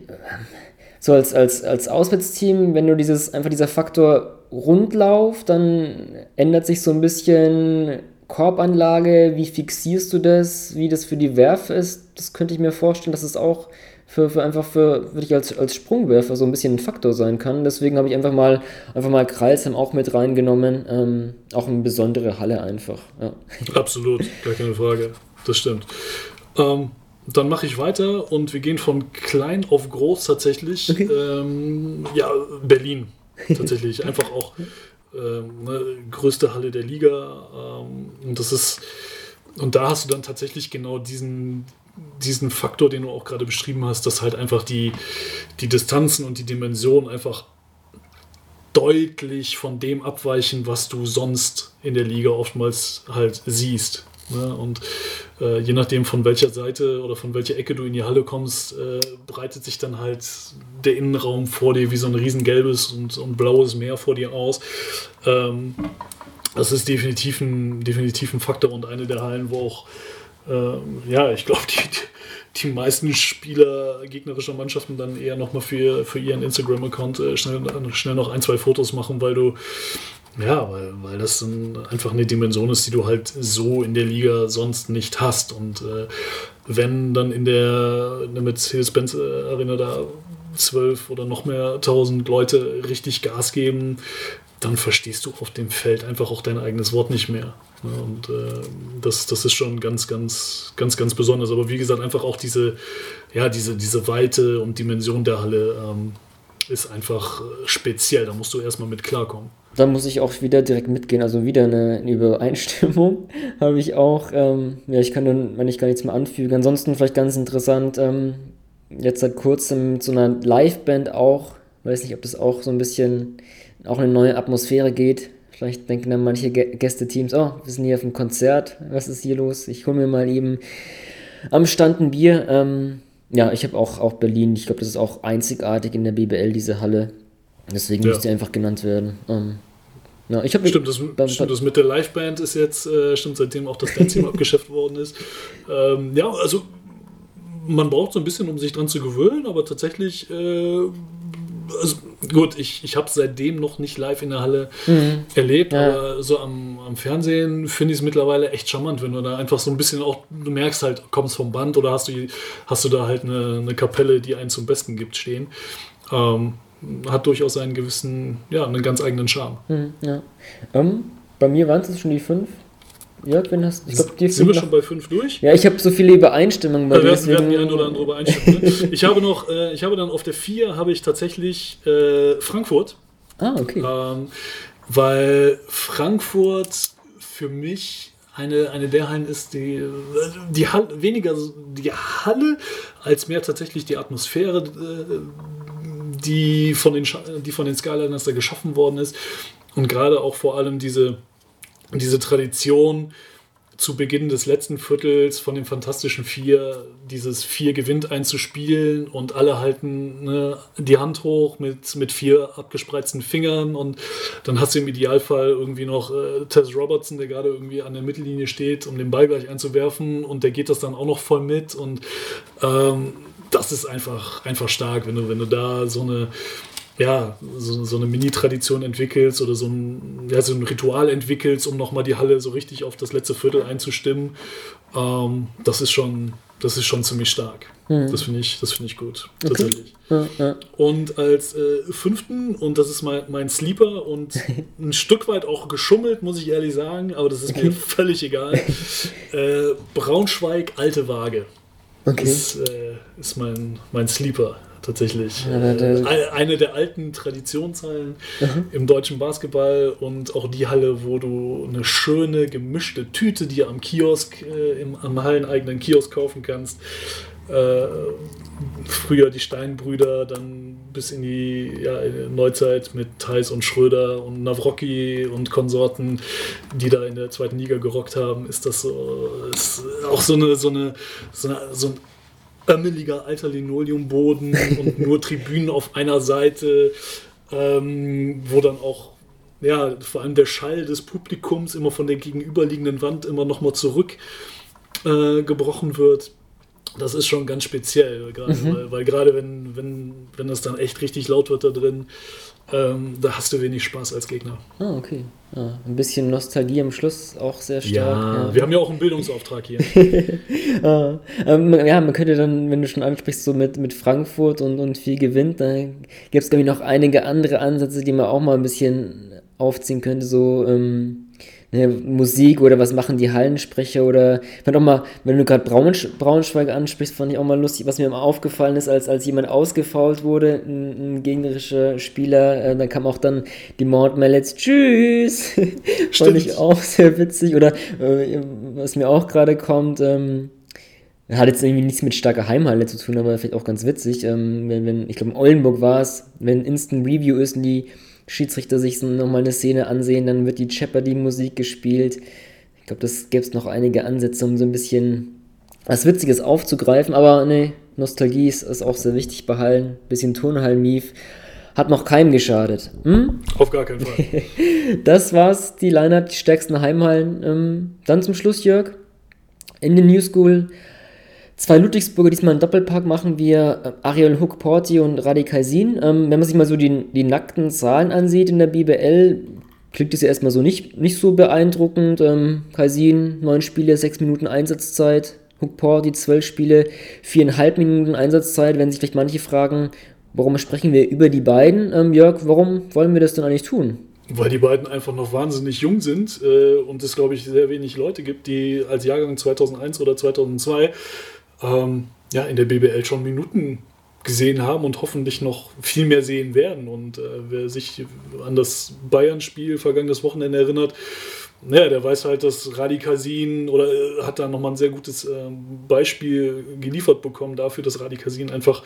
so als, als, als Auswärtsteam, wenn du dieses, einfach dieser Faktor Rundlauf, dann ändert sich so ein bisschen Korbanlage, wie fixierst du das, wie das für die Werfe ist, das könnte ich mir vorstellen, dass es auch für, für einfach für, würde ich als, als Sprungwerfer so ein bisschen ein Faktor sein kann. Deswegen habe ich einfach mal, einfach mal Kreisheim auch mit reingenommen. Ähm, auch eine besondere Halle einfach. Ja. [LAUGHS] Absolut, gar keine Frage. Das stimmt. Ähm, dann mache ich weiter und wir gehen von klein auf groß tatsächlich. Okay. Ähm, ja, Berlin tatsächlich. Einfach auch ähm, ne, größte Halle der Liga. Ähm, und das ist, und da hast du dann tatsächlich genau diesen, diesen Faktor, den du auch gerade beschrieben hast, dass halt einfach die, die Distanzen und die Dimensionen einfach deutlich von dem abweichen, was du sonst in der Liga oftmals halt siehst. Ne? Und äh, je nachdem, von welcher Seite oder von welcher Ecke du in die Halle kommst, äh, breitet sich dann halt der Innenraum vor dir wie so ein riesengelbes und, und blaues Meer vor dir aus. Ähm, das ist definitiv ein, definitiv ein Faktor und eine der Hallen, wo auch, äh, ja, ich glaube, die, die meisten Spieler gegnerischer Mannschaften dann eher nochmal für, für ihren Instagram-Account äh, schnell, schnell noch ein, zwei Fotos machen, weil du ja, weil, weil das dann einfach eine Dimension ist, die du halt so in der Liga sonst nicht hast. Und äh, wenn dann in der, in der Mercedes-Benz Arena da zwölf oder noch mehr tausend Leute richtig Gas geben, dann verstehst du auf dem Feld einfach auch dein eigenes Wort nicht mehr. Und äh, das, das ist schon ganz, ganz, ganz, ganz besonders. Aber wie gesagt, einfach auch diese, ja, diese, diese Weite und Dimension der Halle ähm, ist einfach speziell. Da musst du erstmal mit klarkommen da muss ich auch wieder direkt mitgehen, also wieder eine, eine Übereinstimmung [LAUGHS] habe ich auch. Ähm, ja, ich kann dann, wenn ich gar nichts mehr anfügen. Ansonsten vielleicht ganz interessant, ähm, jetzt seit kurzem so einer Liveband auch, weiß nicht, ob das auch so ein bisschen auch eine neue Atmosphäre geht. Vielleicht denken dann manche Gästeteams, oh, wir sind hier auf einem Konzert, was ist hier los? Ich hole mir mal eben am Stand ein Bier. Ähm, ja, ich habe auch, auch Berlin, ich glaube, das ist auch einzigartig in der BBL, diese Halle. Deswegen ja. müsste einfach genannt werden. Ähm, ja, ich stimmt, das, beim, stimmt, das mit der Liveband ist jetzt, äh, stimmt, seitdem auch das Bandteam [LAUGHS] abgeschafft worden ist. Ähm, ja, also man braucht so ein bisschen, um sich dran zu gewöhnen, aber tatsächlich äh, also, gut, ich, ich habe es seitdem noch nicht live in der Halle mhm. erlebt, ja. aber so am, am Fernsehen finde ich es mittlerweile echt charmant, wenn du da einfach so ein bisschen auch, du merkst halt, kommst vom Band oder hast du, hast du da halt eine, eine Kapelle, die einen zum Besten gibt, stehen. Ähm, hat durchaus einen gewissen, ja, einen ganz eigenen Charme. Mhm, ja. Um, bei mir waren es schon die fünf. Jörg, wenn hast ich glaub, die Sind wir schon bei fünf durch? Ja, ich habe so viele Übereinstimmungen. Bei ja, wir, wir hatten die eine oder andere Übereinstimmung. Ne? [LAUGHS] ich habe noch, äh, ich habe dann auf der vier habe ich tatsächlich äh, Frankfurt. Ah, okay. Ähm, weil Frankfurt für mich eine, eine der Hallen ist, die, die Halle, weniger die Halle, als mehr tatsächlich die Atmosphäre, äh, die von den, die von den Skyliners da geschaffen worden ist. Und gerade auch vor allem diese, diese Tradition zu Beginn des letzten Viertels von den Fantastischen Vier, dieses Vier gewinnt einzuspielen und alle halten ne, die Hand hoch mit, mit vier abgespreizten Fingern und dann hast du im Idealfall irgendwie noch äh, Tess Robertson, der gerade irgendwie an der Mittellinie steht, um den Ball gleich einzuwerfen und der geht das dann auch noch voll mit und ähm, das ist einfach, einfach stark, wenn du, wenn du da so eine ja, so, so eine Mini-Tradition entwickelst oder so ein, ja, so ein Ritual entwickelst, um nochmal die Halle so richtig auf das letzte Viertel einzustimmen, ähm, das ist schon, das ist schon ziemlich stark. Mhm. Das finde ich, find ich gut, tatsächlich. Okay. Ja, ja. Und als äh, fünften, und das ist mein, mein Sleeper und [LAUGHS] ein Stück weit auch geschummelt, muss ich ehrlich sagen, aber das ist mir völlig egal. äh, Braunschweig, alte Waage. Okay. Das äh, ist mein, mein Sleeper tatsächlich. Ja, äh, eine der alten Traditionshallen mhm. im deutschen Basketball und auch die Halle, wo du eine schöne gemischte Tüte dir am Kiosk, äh, im, am halleneigenen Kiosk kaufen kannst. Äh, früher die Steinbrüder, dann bis in die ja, Neuzeit mit Theis und Schröder und Navrocki und Konsorten, die da in der zweiten Liga gerockt haben, ist das so, ist auch so eine, so eine, so, eine, so ein ömmeliger alter Linoleumboden [LAUGHS] und nur Tribünen auf einer Seite, ähm, wo dann auch ja, vor allem der Schall des Publikums immer von der gegenüberliegenden Wand immer nochmal zurückgebrochen äh, wird. Das ist schon ganz speziell, grade, mhm. weil, weil gerade wenn, wenn, wenn das dann echt richtig laut wird da drin, ähm, da hast du wenig Spaß als Gegner. Ah, okay. Ah, ein bisschen Nostalgie am Schluss auch sehr stark. Ja, ja. wir haben ja auch einen Bildungsauftrag hier. [LAUGHS] ah, ähm, ja, man könnte dann, wenn du schon ansprichst, so mit, mit Frankfurt und, und viel gewinnt, da gibt es, glaube ich, noch einige andere Ansätze, die man auch mal ein bisschen aufziehen könnte, so ähm, ne, Musik oder was machen die Hallensprecher oder fand auch mal, wenn du gerade Braunsch Braunschweig ansprichst, fand ich auch mal lustig, was mir immer aufgefallen ist, als, als jemand ausgefault wurde, ein, ein gegnerischer Spieler, äh, dann kam auch dann die Mord Mallets, tschüss, [LAUGHS] fand ich auch sehr witzig. Oder äh, was mir auch gerade kommt, ähm, hat jetzt irgendwie nichts mit starker Heimhalle zu tun, aber vielleicht auch ganz witzig, ähm, wenn, wenn, ich glaube in Oldenburg war es, wenn Instant Review ist und die Schiedsrichter sich nochmal eine Szene ansehen, dann wird die Jeopardy-Musik gespielt. Ich glaube, das gäbe es noch einige Ansätze, um so ein bisschen was Witziges aufzugreifen, aber ne, Nostalgie ist, ist auch sehr wichtig bei Hallen. Bisschen Turnhallen-Mief. Hat noch keinem geschadet. Hm? Auf gar keinen Fall. [LAUGHS] das war's, die Line-Up, die stärksten Heimhallen. Ähm, dann zum Schluss, Jörg. In den New School Zwei Ludwigsburger, diesmal einen Doppelpack machen wir äh, Ariel Hook Porti und Radikaisin. Ähm, wenn man sich mal so die, die nackten Zahlen ansieht in der BBL, klingt es ja erstmal so nicht, nicht so beeindruckend. Ähm, Kaisin, neun Spiele, sechs Minuten Einsatzzeit. Hook Porti, zwölf Spiele, viereinhalb Minuten Einsatzzeit. Wenn sich vielleicht manche fragen, warum sprechen wir über die beiden? Ähm, Jörg, warum wollen wir das denn eigentlich tun? Weil die beiden einfach noch wahnsinnig jung sind äh, und es, glaube ich, sehr wenig Leute gibt, die als Jahrgang 2001 oder 2002 ähm, ja, in der BBL schon Minuten gesehen haben und hoffentlich noch viel mehr sehen werden. Und äh, wer sich an das Bayern-Spiel vergangenes Wochenende erinnert, naja, der weiß halt, dass Radikasin oder äh, hat da nochmal ein sehr gutes äh, Beispiel geliefert bekommen dafür, dass Radikasin einfach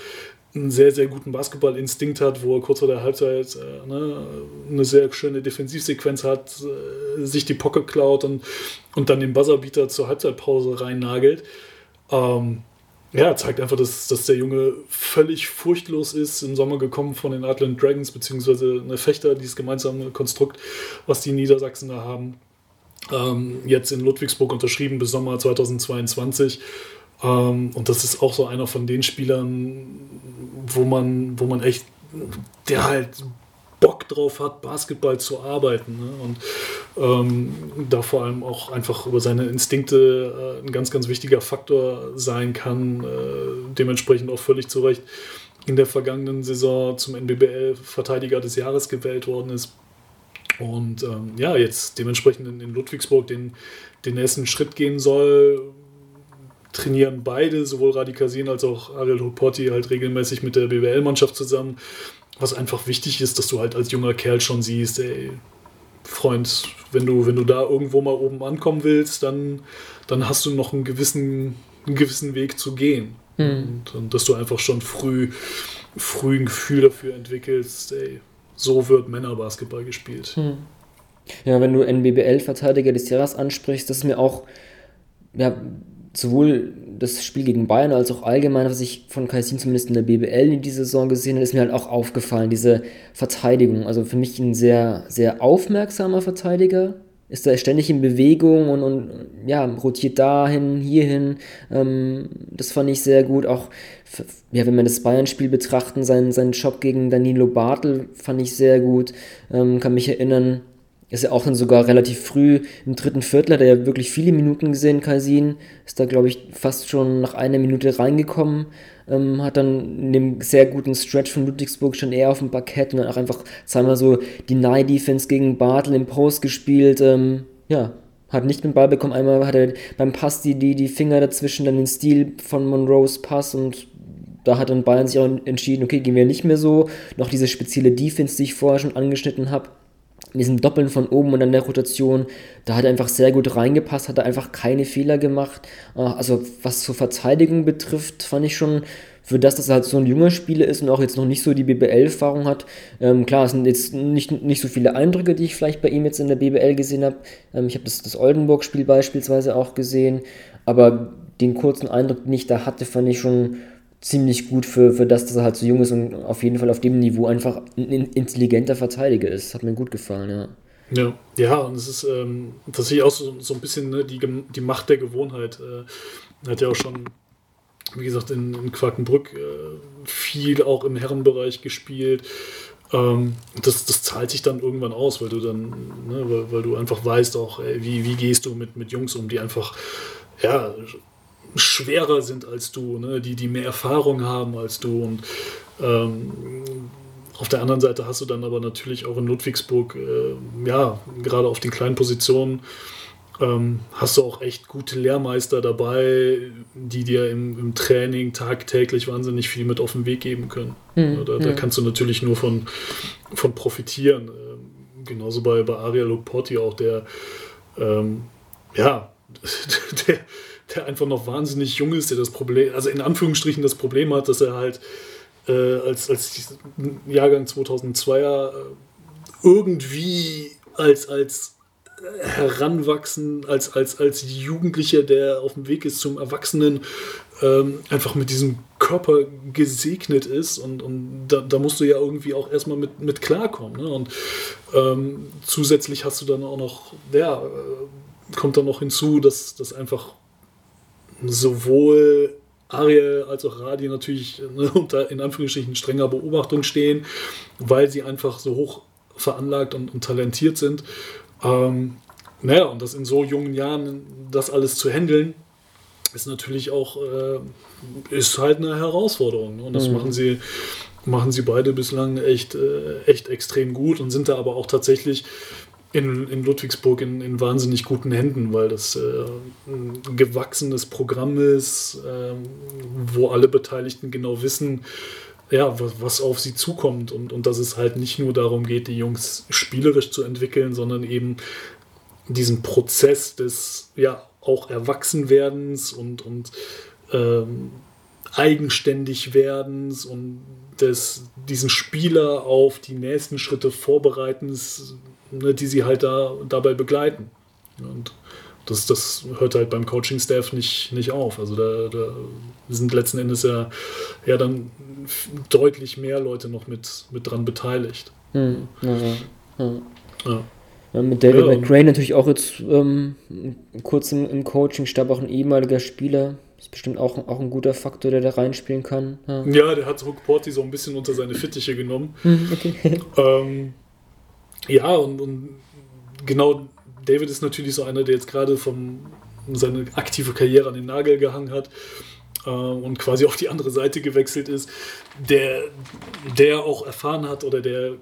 einen sehr, sehr guten Basketballinstinkt hat, wo er kurz vor der Halbzeit äh, ne, eine sehr schöne Defensivsequenz hat, äh, sich die Pocket klaut und, und dann den Buzzerbeater zur Halbzeitpause reinnagelt. Ähm, ja, zeigt einfach, dass, dass der Junge völlig furchtlos ist. Im Sommer gekommen von den Atlant Dragons, beziehungsweise eine Fechter, dieses gemeinsame Konstrukt, was die Niedersachsen da haben. Ähm, jetzt in Ludwigsburg unterschrieben bis Sommer 2022. Ähm, und das ist auch so einer von den Spielern, wo man, wo man echt der halt Bock drauf hat, Basketball zu arbeiten. Ne? Und ähm, da vor allem auch einfach über seine Instinkte äh, ein ganz, ganz wichtiger Faktor sein kann. Äh, dementsprechend auch völlig zu Recht in der vergangenen Saison zum NBBL-Verteidiger des Jahres gewählt worden ist. Und ähm, ja, jetzt dementsprechend in, in Ludwigsburg den, den nächsten Schritt gehen soll trainieren beide, sowohl Radikasin als auch Ariel Hupotti, halt regelmäßig mit der BWL-Mannschaft zusammen was einfach wichtig ist, dass du halt als junger Kerl schon siehst, ey, Freund, wenn du, wenn du da irgendwo mal oben ankommen willst, dann, dann hast du noch einen gewissen, einen gewissen Weg zu gehen. Mhm. Und, und, dass du einfach schon früh, früh ein Gefühl dafür entwickelst, ey, so wird Männerbasketball gespielt. Mhm. Ja, wenn du NBBL-Verteidiger des Jahres ansprichst, das ist mir auch ja, sowohl das Spiel gegen Bayern als auch allgemein, was ich von Kaisin zumindest in der BBL in dieser Saison gesehen habe, ist mir halt auch aufgefallen, diese Verteidigung. Also für mich ein sehr, sehr aufmerksamer Verteidiger. Ist da ständig in Bewegung und, und ja, rotiert dahin, hierhin. Ähm, das fand ich sehr gut. Auch, ja, wenn wir das Bayern-Spiel betrachten, sein, sein Job gegen Danilo Bartel fand ich sehr gut. Ähm, kann mich erinnern, ist ja auch dann sogar relativ früh im dritten Viertel, hat er ja wirklich viele Minuten gesehen, Kaisin. Ist da, glaube ich, fast schon nach einer Minute reingekommen. Ähm, hat dann in dem sehr guten Stretch von Ludwigsburg schon eher auf dem Parkett und dann auch einfach, sagen wir so, die Nye-Defense gegen Bartel im Post gespielt. Ähm, ja, hat nicht mit dem Ball bekommen. Einmal hat er beim Pass die, die, die Finger dazwischen, dann den Stil von Monroes Pass und da hat dann Bayern sich auch entschieden, okay, gehen wir nicht mehr so. Noch diese spezielle Defense, die ich vorher schon angeschnitten habe in diesem Doppeln von oben und an der Rotation, da hat er einfach sehr gut reingepasst, hat er einfach keine Fehler gemacht. Äh, also was zur Verteidigung betrifft, fand ich schon für das, dass er halt so ein junger Spieler ist und auch jetzt noch nicht so die BBL-Erfahrung hat. Ähm, klar, es sind jetzt nicht, nicht so viele Eindrücke, die ich vielleicht bei ihm jetzt in der BBL gesehen habe. Ähm, ich habe das, das Oldenburg-Spiel beispielsweise auch gesehen, aber den kurzen Eindruck, den ich da hatte, fand ich schon ziemlich gut für, für das, dass er halt so jung ist und auf jeden Fall auf dem Niveau einfach ein intelligenter Verteidiger ist. Hat mir gut gefallen, ja. Ja, ja, und es ist ähm, tatsächlich auch so, so ein bisschen ne, die, die Macht der Gewohnheit. Äh, hat ja auch schon, wie gesagt, in, in Quakenbrück äh, viel auch im Herrenbereich gespielt. Ähm, das, das zahlt sich dann irgendwann aus, weil du dann, ne, weil, weil du einfach weißt auch, ey, wie, wie gehst du mit, mit Jungs um, die einfach, ja, schwerer sind als du, ne? die, die mehr Erfahrung haben als du. Und ähm, auf der anderen Seite hast du dann aber natürlich auch in Ludwigsburg, äh, ja, gerade auf den kleinen Positionen, ähm, hast du auch echt gute Lehrmeister dabei, die dir im, im, Training tagtäglich wahnsinnig viel mit auf den Weg geben können. Mhm. Da, da, kannst du natürlich nur von, von profitieren. Ähm, genauso bei, bei Ariel Loporti auch, der, ähm, ja, [LAUGHS] der, der einfach noch wahnsinnig jung ist, der das Problem, also in Anführungsstrichen das Problem hat, dass er halt äh, als, als Jahrgang 2002er äh, irgendwie als, als heranwachsen, als, als, als Jugendlicher, der auf dem Weg ist zum Erwachsenen, ähm, einfach mit diesem Körper gesegnet ist und, und da, da musst du ja irgendwie auch erstmal mit, mit klarkommen. Ne? Und ähm, zusätzlich hast du dann auch noch, ja, äh, kommt dann noch hinzu, dass das einfach sowohl Ariel als auch Radi natürlich ne, unter in Anführungsstrichen strenger Beobachtung stehen, weil sie einfach so hoch veranlagt und, und talentiert sind. Ähm, naja, und das in so jungen Jahren, das alles zu handeln, ist natürlich auch äh, ist halt eine Herausforderung. Ne? Und das mhm. machen sie machen sie beide bislang echt, äh, echt extrem gut und sind da aber auch tatsächlich in, in Ludwigsburg in, in, wahnsinnig guten Händen, weil das äh, ein gewachsenes Programm ist, äh, wo alle Beteiligten genau wissen, ja, was, was, auf sie zukommt. Und, und dass es halt nicht nur darum geht, die Jungs spielerisch zu entwickeln, sondern eben diesen Prozess des ja auch Erwachsenwerdens und, und ähm, eigenständig werdens und des, diesen Spieler auf die nächsten Schritte vorbereitens ne, die sie halt da dabei begleiten. Und das, das hört halt beim Coaching-Staff nicht, nicht auf. Also da, da sind letzten Endes ja, ja dann deutlich mehr Leute noch mit, mit dran beteiligt. Hm, ja, ja. ja. Mit David ja, McRae natürlich auch jetzt ähm, kurz im, im Coaching-Stab auch ein ehemaliger Spieler, ist bestimmt auch, auch ein guter Faktor, der da reinspielen kann. Ja, ja der hat Hook Porty so ein bisschen unter seine Fittiche genommen. Hm, okay. ähm, ja, und, und, genau, David ist natürlich so einer, der jetzt gerade von seine aktive Karriere an den Nagel gehangen hat äh, und quasi auf die andere Seite gewechselt ist, der, der auch erfahren hat oder der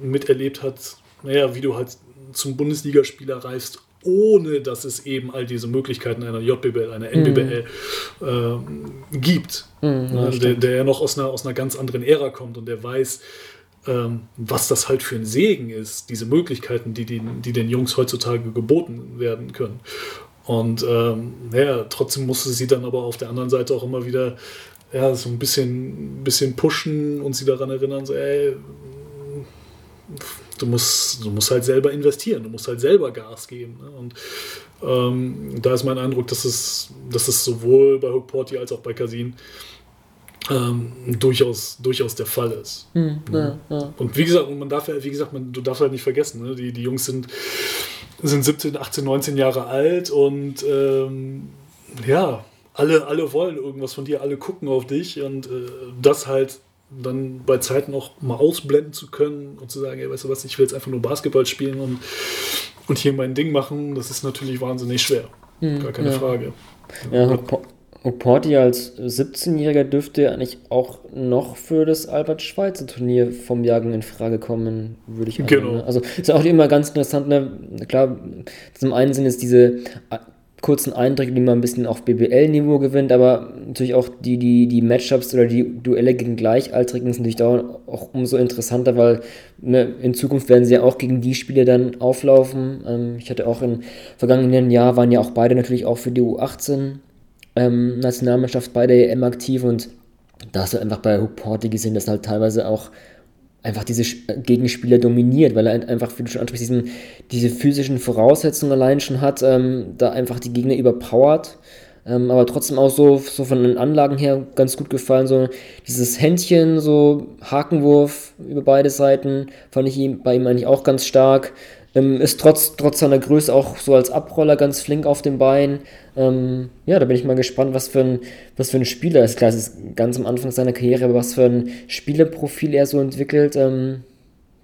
miterlebt hat, naja, wie du halt zum Bundesligaspieler reist, ohne dass es eben all diese Möglichkeiten einer JBL, einer NBBL mhm. äh, gibt. Mhm, ja, der, der, ja noch aus einer, aus einer ganz anderen Ära kommt und der weiß, ähm, was das halt für ein Segen ist, diese Möglichkeiten, die, die, die den Jungs heutzutage geboten werden können. Und ähm, ja, trotzdem musste sie dann aber auf der anderen Seite auch immer wieder ja, so ein bisschen, bisschen pushen und sie daran erinnern, so, ey, du musst, du musst halt selber investieren, du musst halt selber Gas geben. Ne? Und ähm, da ist mein Eindruck, dass es, dass es sowohl bei Hook Porty als auch bei Casin ähm, durchaus, durchaus der Fall ist. Mhm, ja, ja. Und wie gesagt, man darf ja, wie gesagt, man, du darfst halt nicht vergessen, ne? die, die Jungs sind, sind 17, 18, 19 Jahre alt und ähm, ja, alle, alle wollen irgendwas von dir, alle gucken auf dich und äh, das halt dann bei Zeiten auch mal ausblenden zu können und zu sagen, ey, weißt du was, ich will jetzt einfach nur Basketball spielen und, und hier mein Ding machen, das ist natürlich wahnsinnig schwer. Hm, Gar keine ja. Frage. Ja, Porti als 17-Jähriger dürfte eigentlich auch noch für das Albert-Schweitzer Turnier vom Jagen in Frage kommen, würde ich sagen. Genau. Ne? Also ist auch immer ganz interessant, ne? klar, zum einen sind es diese kurzen Eindrücke, die man ein bisschen auf BBL-Niveau gewinnt, aber natürlich auch die, die, die Matchups oder die Duelle gegen Gleichaltrigen sind natürlich auch umso interessanter, weil ne, in Zukunft werden sie ja auch gegen die Spiele dann auflaufen. Ähm, ich hatte auch im vergangenen Jahr, waren ja auch beide natürlich auch für die U18 ähm, Nationalmannschaft bei der EM aktiv und da hast du einfach bei Hook Porty gesehen, dass halt teilweise auch einfach diese Gegenspieler dominiert, weil er einfach, wie du schon ansprichst, diesen, diese physischen Voraussetzungen allein schon hat, ähm, da einfach die Gegner überpowert. Ähm, aber trotzdem auch so, so von den Anlagen her ganz gut gefallen. So dieses Händchen, so Hakenwurf über beide Seiten, fand ich ihm, bei ihm eigentlich auch ganz stark. Ähm, ist trotz, trotz seiner Größe auch so als Abroller ganz flink auf dem Bein. Ähm, ja, da bin ich mal gespannt, was für ein, was für ein Spieler ist. Klar, es ist ganz am Anfang seiner Karriere, aber was für ein Spielerprofil er so entwickelt. Ähm,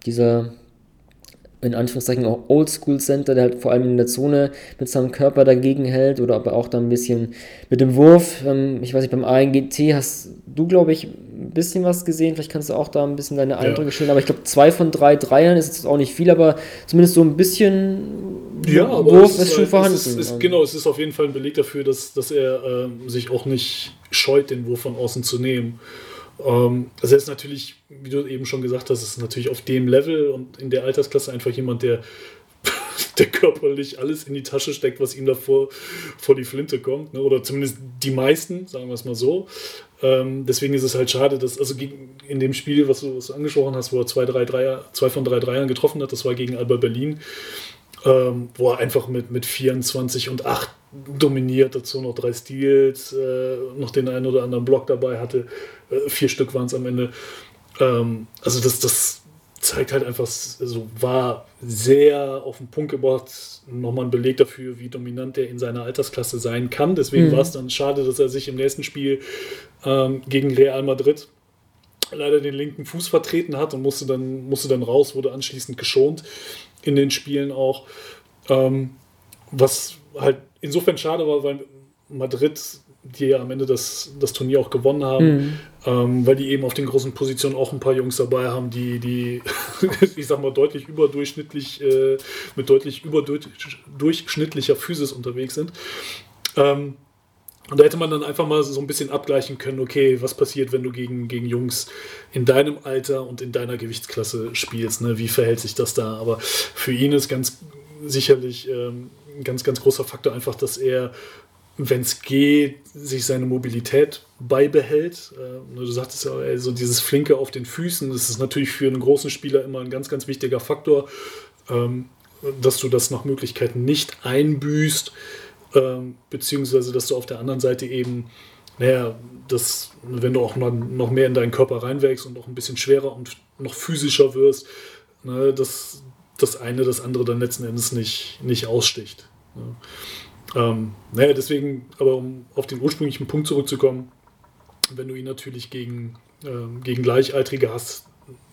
dieser in Anführungszeichen auch Oldschool Center, der halt vor allem in der Zone mit seinem Körper dagegen hält oder aber auch dann ein bisschen mit dem Wurf. Ähm, ich weiß nicht, beim ANGT hast du, glaube ich, ein bisschen was gesehen. Vielleicht kannst du auch da ein bisschen deine Eindrücke ja. stellen. Aber ich glaube, zwei von drei Dreiern ist jetzt auch nicht viel, aber zumindest so ein bisschen ja, Wurf ist, ist, schon halt, vorhanden. Es ist, ist, genau, es ist auf jeden Fall ein Beleg dafür, dass, dass er äh, sich auch nicht scheut, den Wurf von außen zu nehmen. Ähm, also er ist natürlich, wie du eben schon gesagt hast, ist natürlich auf dem Level und in der Altersklasse einfach jemand, der, [LAUGHS] der körperlich alles in die Tasche steckt, was ihm davor vor die Flinte kommt. Ne? Oder zumindest die meisten, sagen wir es mal so. Ähm, deswegen ist es halt schade, dass, also in dem Spiel, was du, was du angesprochen hast, wo er zwei, drei Dreier, zwei von drei Dreiern getroffen hat, das war gegen Alba Berlin, ähm, wo er einfach mit, mit 24 und 8 dominiert, dazu noch drei Steals, äh, noch den einen oder anderen Block dabei hatte. Äh, vier Stück waren es am Ende. Ähm, also das, das zeigt halt einfach, also war sehr auf den Punkt gebracht, nochmal ein Beleg dafür, wie dominant er in seiner Altersklasse sein kann. Deswegen mhm. war es dann schade, dass er sich im nächsten Spiel ähm, gegen Real Madrid leider den linken Fuß vertreten hat und musste dann, musste dann raus, wurde anschließend geschont in den Spielen auch. Ähm, was halt insofern schade war, weil Madrid, die ja am Ende das, das Turnier auch gewonnen haben, mhm. ähm, weil die eben auf den großen Positionen auch ein paar Jungs dabei haben, die, die [LAUGHS] ich sag mal, deutlich überdurchschnittlich, äh, mit deutlich überdurchschnittlicher Physis unterwegs sind. Ähm, und da hätte man dann einfach mal so ein bisschen abgleichen können, okay, was passiert, wenn du gegen, gegen Jungs in deinem Alter und in deiner Gewichtsklasse spielst, ne? wie verhält sich das da? Aber für ihn ist ganz sicherlich ähm, ein ganz, ganz großer Faktor einfach, dass er, wenn es geht, sich seine Mobilität beibehält. Äh, du sagtest ja, ey, so dieses Flinke auf den Füßen, das ist natürlich für einen großen Spieler immer ein ganz, ganz wichtiger Faktor, ähm, dass du das nach Möglichkeiten nicht einbüßt, ähm, beziehungsweise dass du auf der anderen Seite eben naja, das, wenn du auch noch mehr in deinen Körper reinwächst und noch ein bisschen schwerer und noch physischer wirst, ne, dass das eine das andere dann letzten Endes nicht, nicht aussticht. Ne. Ähm, naja, deswegen, aber um auf den ursprünglichen Punkt zurückzukommen, wenn du ihn natürlich gegen, ähm, gegen Gleichaltrige hast,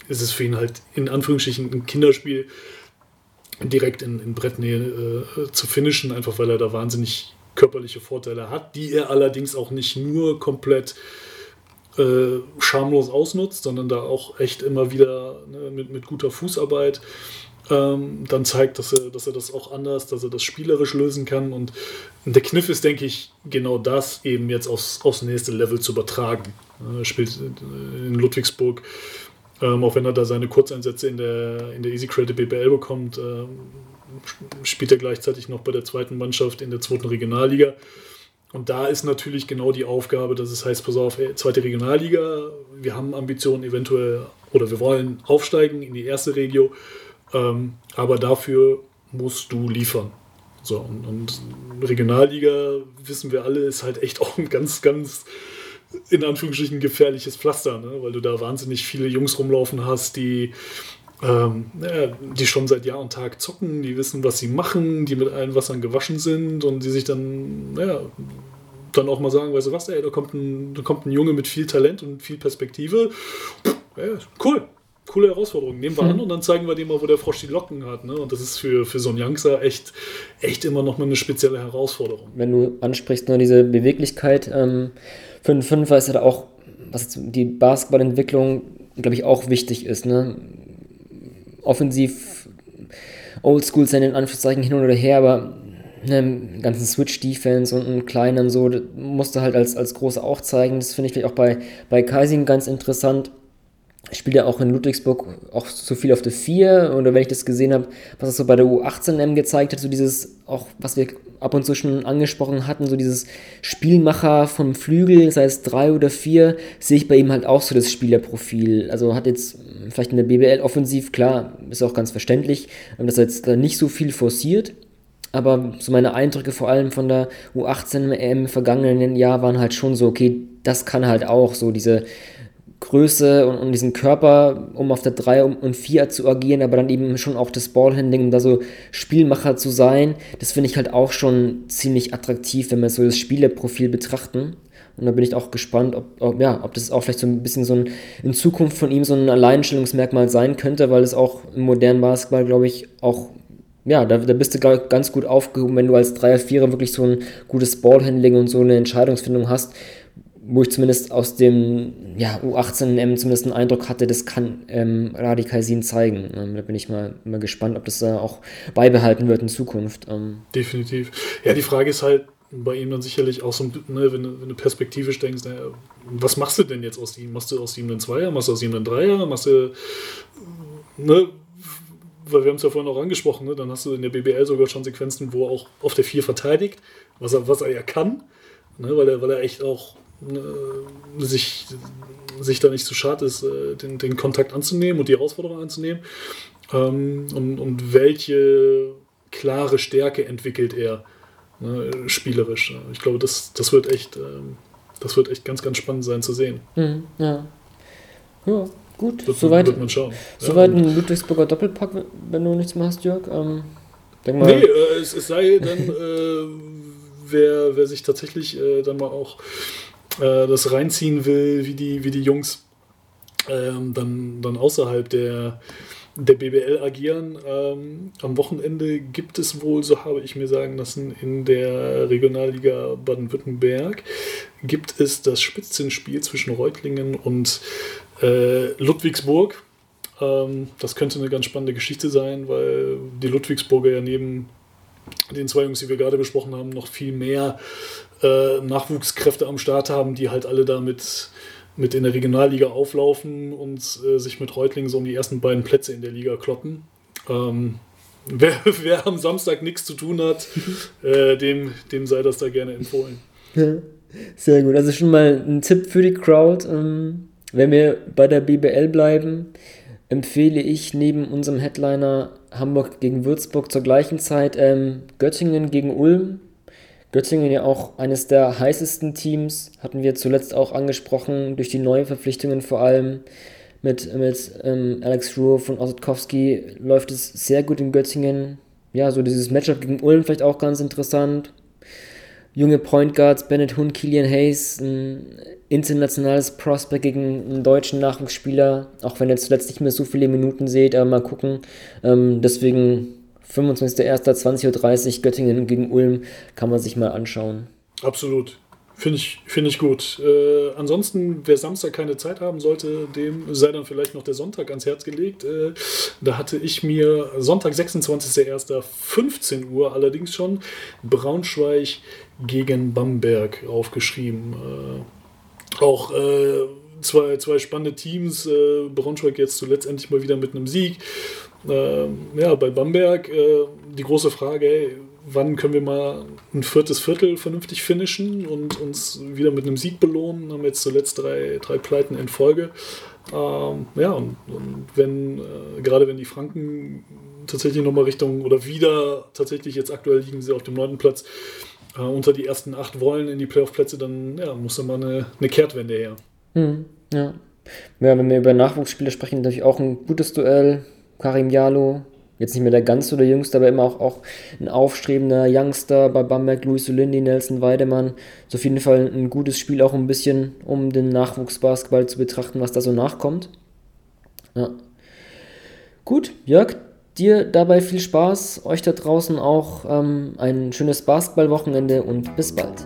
ist es für ihn halt in Anführungsstrichen ein Kinderspiel, direkt in, in Brettnähe äh, zu finishen, einfach weil er da wahnsinnig körperliche Vorteile hat, die er allerdings auch nicht nur komplett äh, schamlos ausnutzt, sondern da auch echt immer wieder ne, mit, mit guter Fußarbeit ähm, dann zeigt, dass er, dass er das auch anders, dass er das spielerisch lösen kann. Und der Kniff ist, denke ich, genau das eben jetzt aufs, aufs nächste Level zu übertragen. Er spielt in Ludwigsburg, ähm, auch wenn er da seine Kurzeinsätze in der, in der Easy Credit BBL bekommt, ähm, spielt er gleichzeitig noch bei der zweiten Mannschaft in der zweiten Regionalliga. Und da ist natürlich genau die Aufgabe, dass es heißt, pass auf, zweite Regionalliga, wir haben Ambitionen eventuell oder wir wollen aufsteigen in die erste Regio, ähm, aber dafür musst du liefern. So, und, und, Regionalliga, wissen wir alle, ist halt echt [LAUGHS] auch ein ganz, ganz in Anführungsstrichen gefährliches Pflaster, ne? weil du da wahnsinnig viele Jungs rumlaufen hast, die, ähm, ja, die schon seit Jahr und Tag zocken, die wissen, was sie machen, die mit allen Wassern gewaschen sind und die sich dann, ja, dann auch mal sagen, weißt du was, ey, da kommt ein, da kommt ein Junge mit viel Talent und viel Perspektive. Ja, cool, coole Herausforderung. Nehmen wir mhm. an und dann zeigen wir dem mal, wo der Frosch die Locken hat. Ne? Und das ist für, für so einen Youngster echt, echt immer noch mal eine spezielle Herausforderung. Wenn du ansprichst, nur diese Beweglichkeit, ähm, für einen Fünfer ist ja da auch, was die Basketballentwicklung, glaube ich, auch wichtig ist. Ne? Offensiv, Oldschool sind in Anführungszeichen hin oder her, aber ne, ganzen Switch-Defense und einen kleinen so, musste halt als, als große auch zeigen. Das finde ich auch bei, bei Kaising ganz interessant spielt ja auch in Ludwigsburg auch so viel auf der 4 oder wenn ich das gesehen habe, was es so bei der U18M gezeigt hat, so dieses, auch was wir ab und zu schon angesprochen hatten, so dieses Spielmacher vom Flügel, sei es 3 oder 4, sehe ich bei ihm halt auch so das Spielerprofil. Also hat jetzt vielleicht in der BBL offensiv, klar, ist auch ganz verständlich, dass er jetzt nicht so viel forciert, aber so meine Eindrücke vor allem von der U18 im vergangenen Jahr waren halt schon so, okay, das kann halt auch so diese Größe und, und diesen Körper, um auf der 3 und 4 zu agieren, aber dann eben schon auch das Ballhandling, um da so Spielmacher zu sein, das finde ich halt auch schon ziemlich attraktiv, wenn wir so das Spielerprofil betrachten. Und da bin ich auch gespannt, ob, ob, ja, ob das auch vielleicht so ein bisschen so ein, in Zukunft von ihm so ein Alleinstellungsmerkmal sein könnte, weil es auch im modernen Basketball, glaube ich, auch, ja, da, da bist du ganz gut aufgehoben, wenn du als 3er, 4er wirklich so ein gutes Ballhandling und so eine Entscheidungsfindung hast wo ich zumindest aus dem ja, U18M zumindest einen Eindruck hatte, das kann ähm, Radikaisin zeigen. Ähm, da bin ich mal, mal gespannt, ob das da auch beibehalten wird in Zukunft. Ähm. Definitiv. Ja, die Frage ist halt bei ihm dann sicherlich auch so, ne, wenn, wenn du perspektivisch denkst, na, was machst du denn jetzt aus ihm? Machst du aus ihm einen Zweier? Machst du aus ihm einen Dreier? Machst du, ne, weil wir haben es ja vorhin auch angesprochen, ne, dann hast du in der BBL sogar schon Sequenzen, wo er auch auf der 4 verteidigt, was er, was er ja kann, ne, weil, er, weil er echt auch sich, sich da nicht zu schade ist, äh, den, den Kontakt anzunehmen und die Herausforderung anzunehmen. Ähm, und, und welche klare Stärke entwickelt er ne, spielerisch. Ich glaube, das, das wird echt, ähm, das wird echt ganz, ganz spannend sein zu sehen. Mhm, ja. ja, gut. Wird, soweit, wird man schauen. Soweit ja, ein Ludwigsburger Doppelpack, wenn du nichts mehr hast, Jörg. Ähm, denk mal. Nee, äh, es, es, sei dann, äh, wer, wer sich tatsächlich äh, dann mal auch äh, das reinziehen will, wie die, wie die Jungs ähm, dann, dann außerhalb der, der BBL agieren. Ähm, am Wochenende gibt es wohl, so habe ich mir sagen lassen, in der Regionalliga Baden-Württemberg gibt es das Spitzenspiel zwischen Reutlingen und äh, Ludwigsburg. Ähm, das könnte eine ganz spannende Geschichte sein, weil die Ludwigsburger ja neben den zwei Jungs, die wir gerade besprochen haben, noch viel mehr äh, Nachwuchskräfte am Start haben, die halt alle damit mit in der Regionalliga auflaufen und äh, sich mit Reutlingen so um die ersten beiden Plätze in der Liga kloppen. Ähm, [LAUGHS] wer, wer, am Samstag nichts zu tun hat, [LAUGHS] äh, dem, dem sei das da gerne empfohlen. Sehr gut. Also schon mal ein Tipp für die Crowd. Ähm, wenn wir bei der BBL bleiben, empfehle ich neben unserem Headliner Hamburg gegen Würzburg zur gleichen Zeit ähm, Göttingen gegen Ulm. Göttingen ja auch eines der heißesten Teams, hatten wir zuletzt auch angesprochen, durch die neuen Verpflichtungen vor allem. Mit, mit ähm, Alex Ruhr von Ossetkowski läuft es sehr gut in Göttingen. Ja, so dieses Matchup gegen Ulm vielleicht auch ganz interessant. junge Point Guards, Bennett Hund, Killian Hayes, ein internationales Prospect gegen einen deutschen Nachwuchsspieler, auch wenn er zuletzt nicht mehr so viele Minuten seht, aber mal gucken. Ähm, deswegen 25.01.20.30 Uhr Göttingen gegen Ulm kann man sich mal anschauen. Absolut. Finde ich, find ich gut. Äh, ansonsten, wer Samstag keine Zeit haben sollte, dem sei dann vielleicht noch der Sonntag ans Herz gelegt. Äh, da hatte ich mir Sonntag, 26.01.15 Uhr allerdings schon Braunschweig gegen Bamberg aufgeschrieben. Äh, auch äh, zwei, zwei spannende Teams. Äh, Braunschweig jetzt zuletzt endlich mal wieder mit einem Sieg. Ähm, ja, bei Bamberg äh, die große Frage, ey, wann können wir mal ein viertes Viertel vernünftig finishen und uns wieder mit einem Sieg belohnen. Haben jetzt zuletzt drei, drei Pleiten in Folge. Ähm, ja, und, und wenn, äh, gerade wenn die Franken tatsächlich nochmal Richtung oder wieder tatsächlich jetzt aktuell liegen sie auf dem neunten Platz, äh, unter die ersten acht wollen in die Playoff-Plätze, dann ja, muss da mal eine, eine Kehrtwende her. Hm, ja. ja, wenn wir über Nachwuchsspiele sprechen, natürlich auch ein gutes Duell. Karim Jalo, jetzt nicht mehr der ganz oder jüngste, aber immer auch, auch ein aufstrebender Youngster bei Bamberg, Luis Olindi, Nelson Weidemann. So auf jeden Fall ein gutes Spiel, auch ein bisschen, um den Nachwuchsbasketball zu betrachten, was da so nachkommt. Ja. Gut, Jörg, dir dabei viel Spaß, euch da draußen auch ähm, ein schönes Basketballwochenende und bis bald.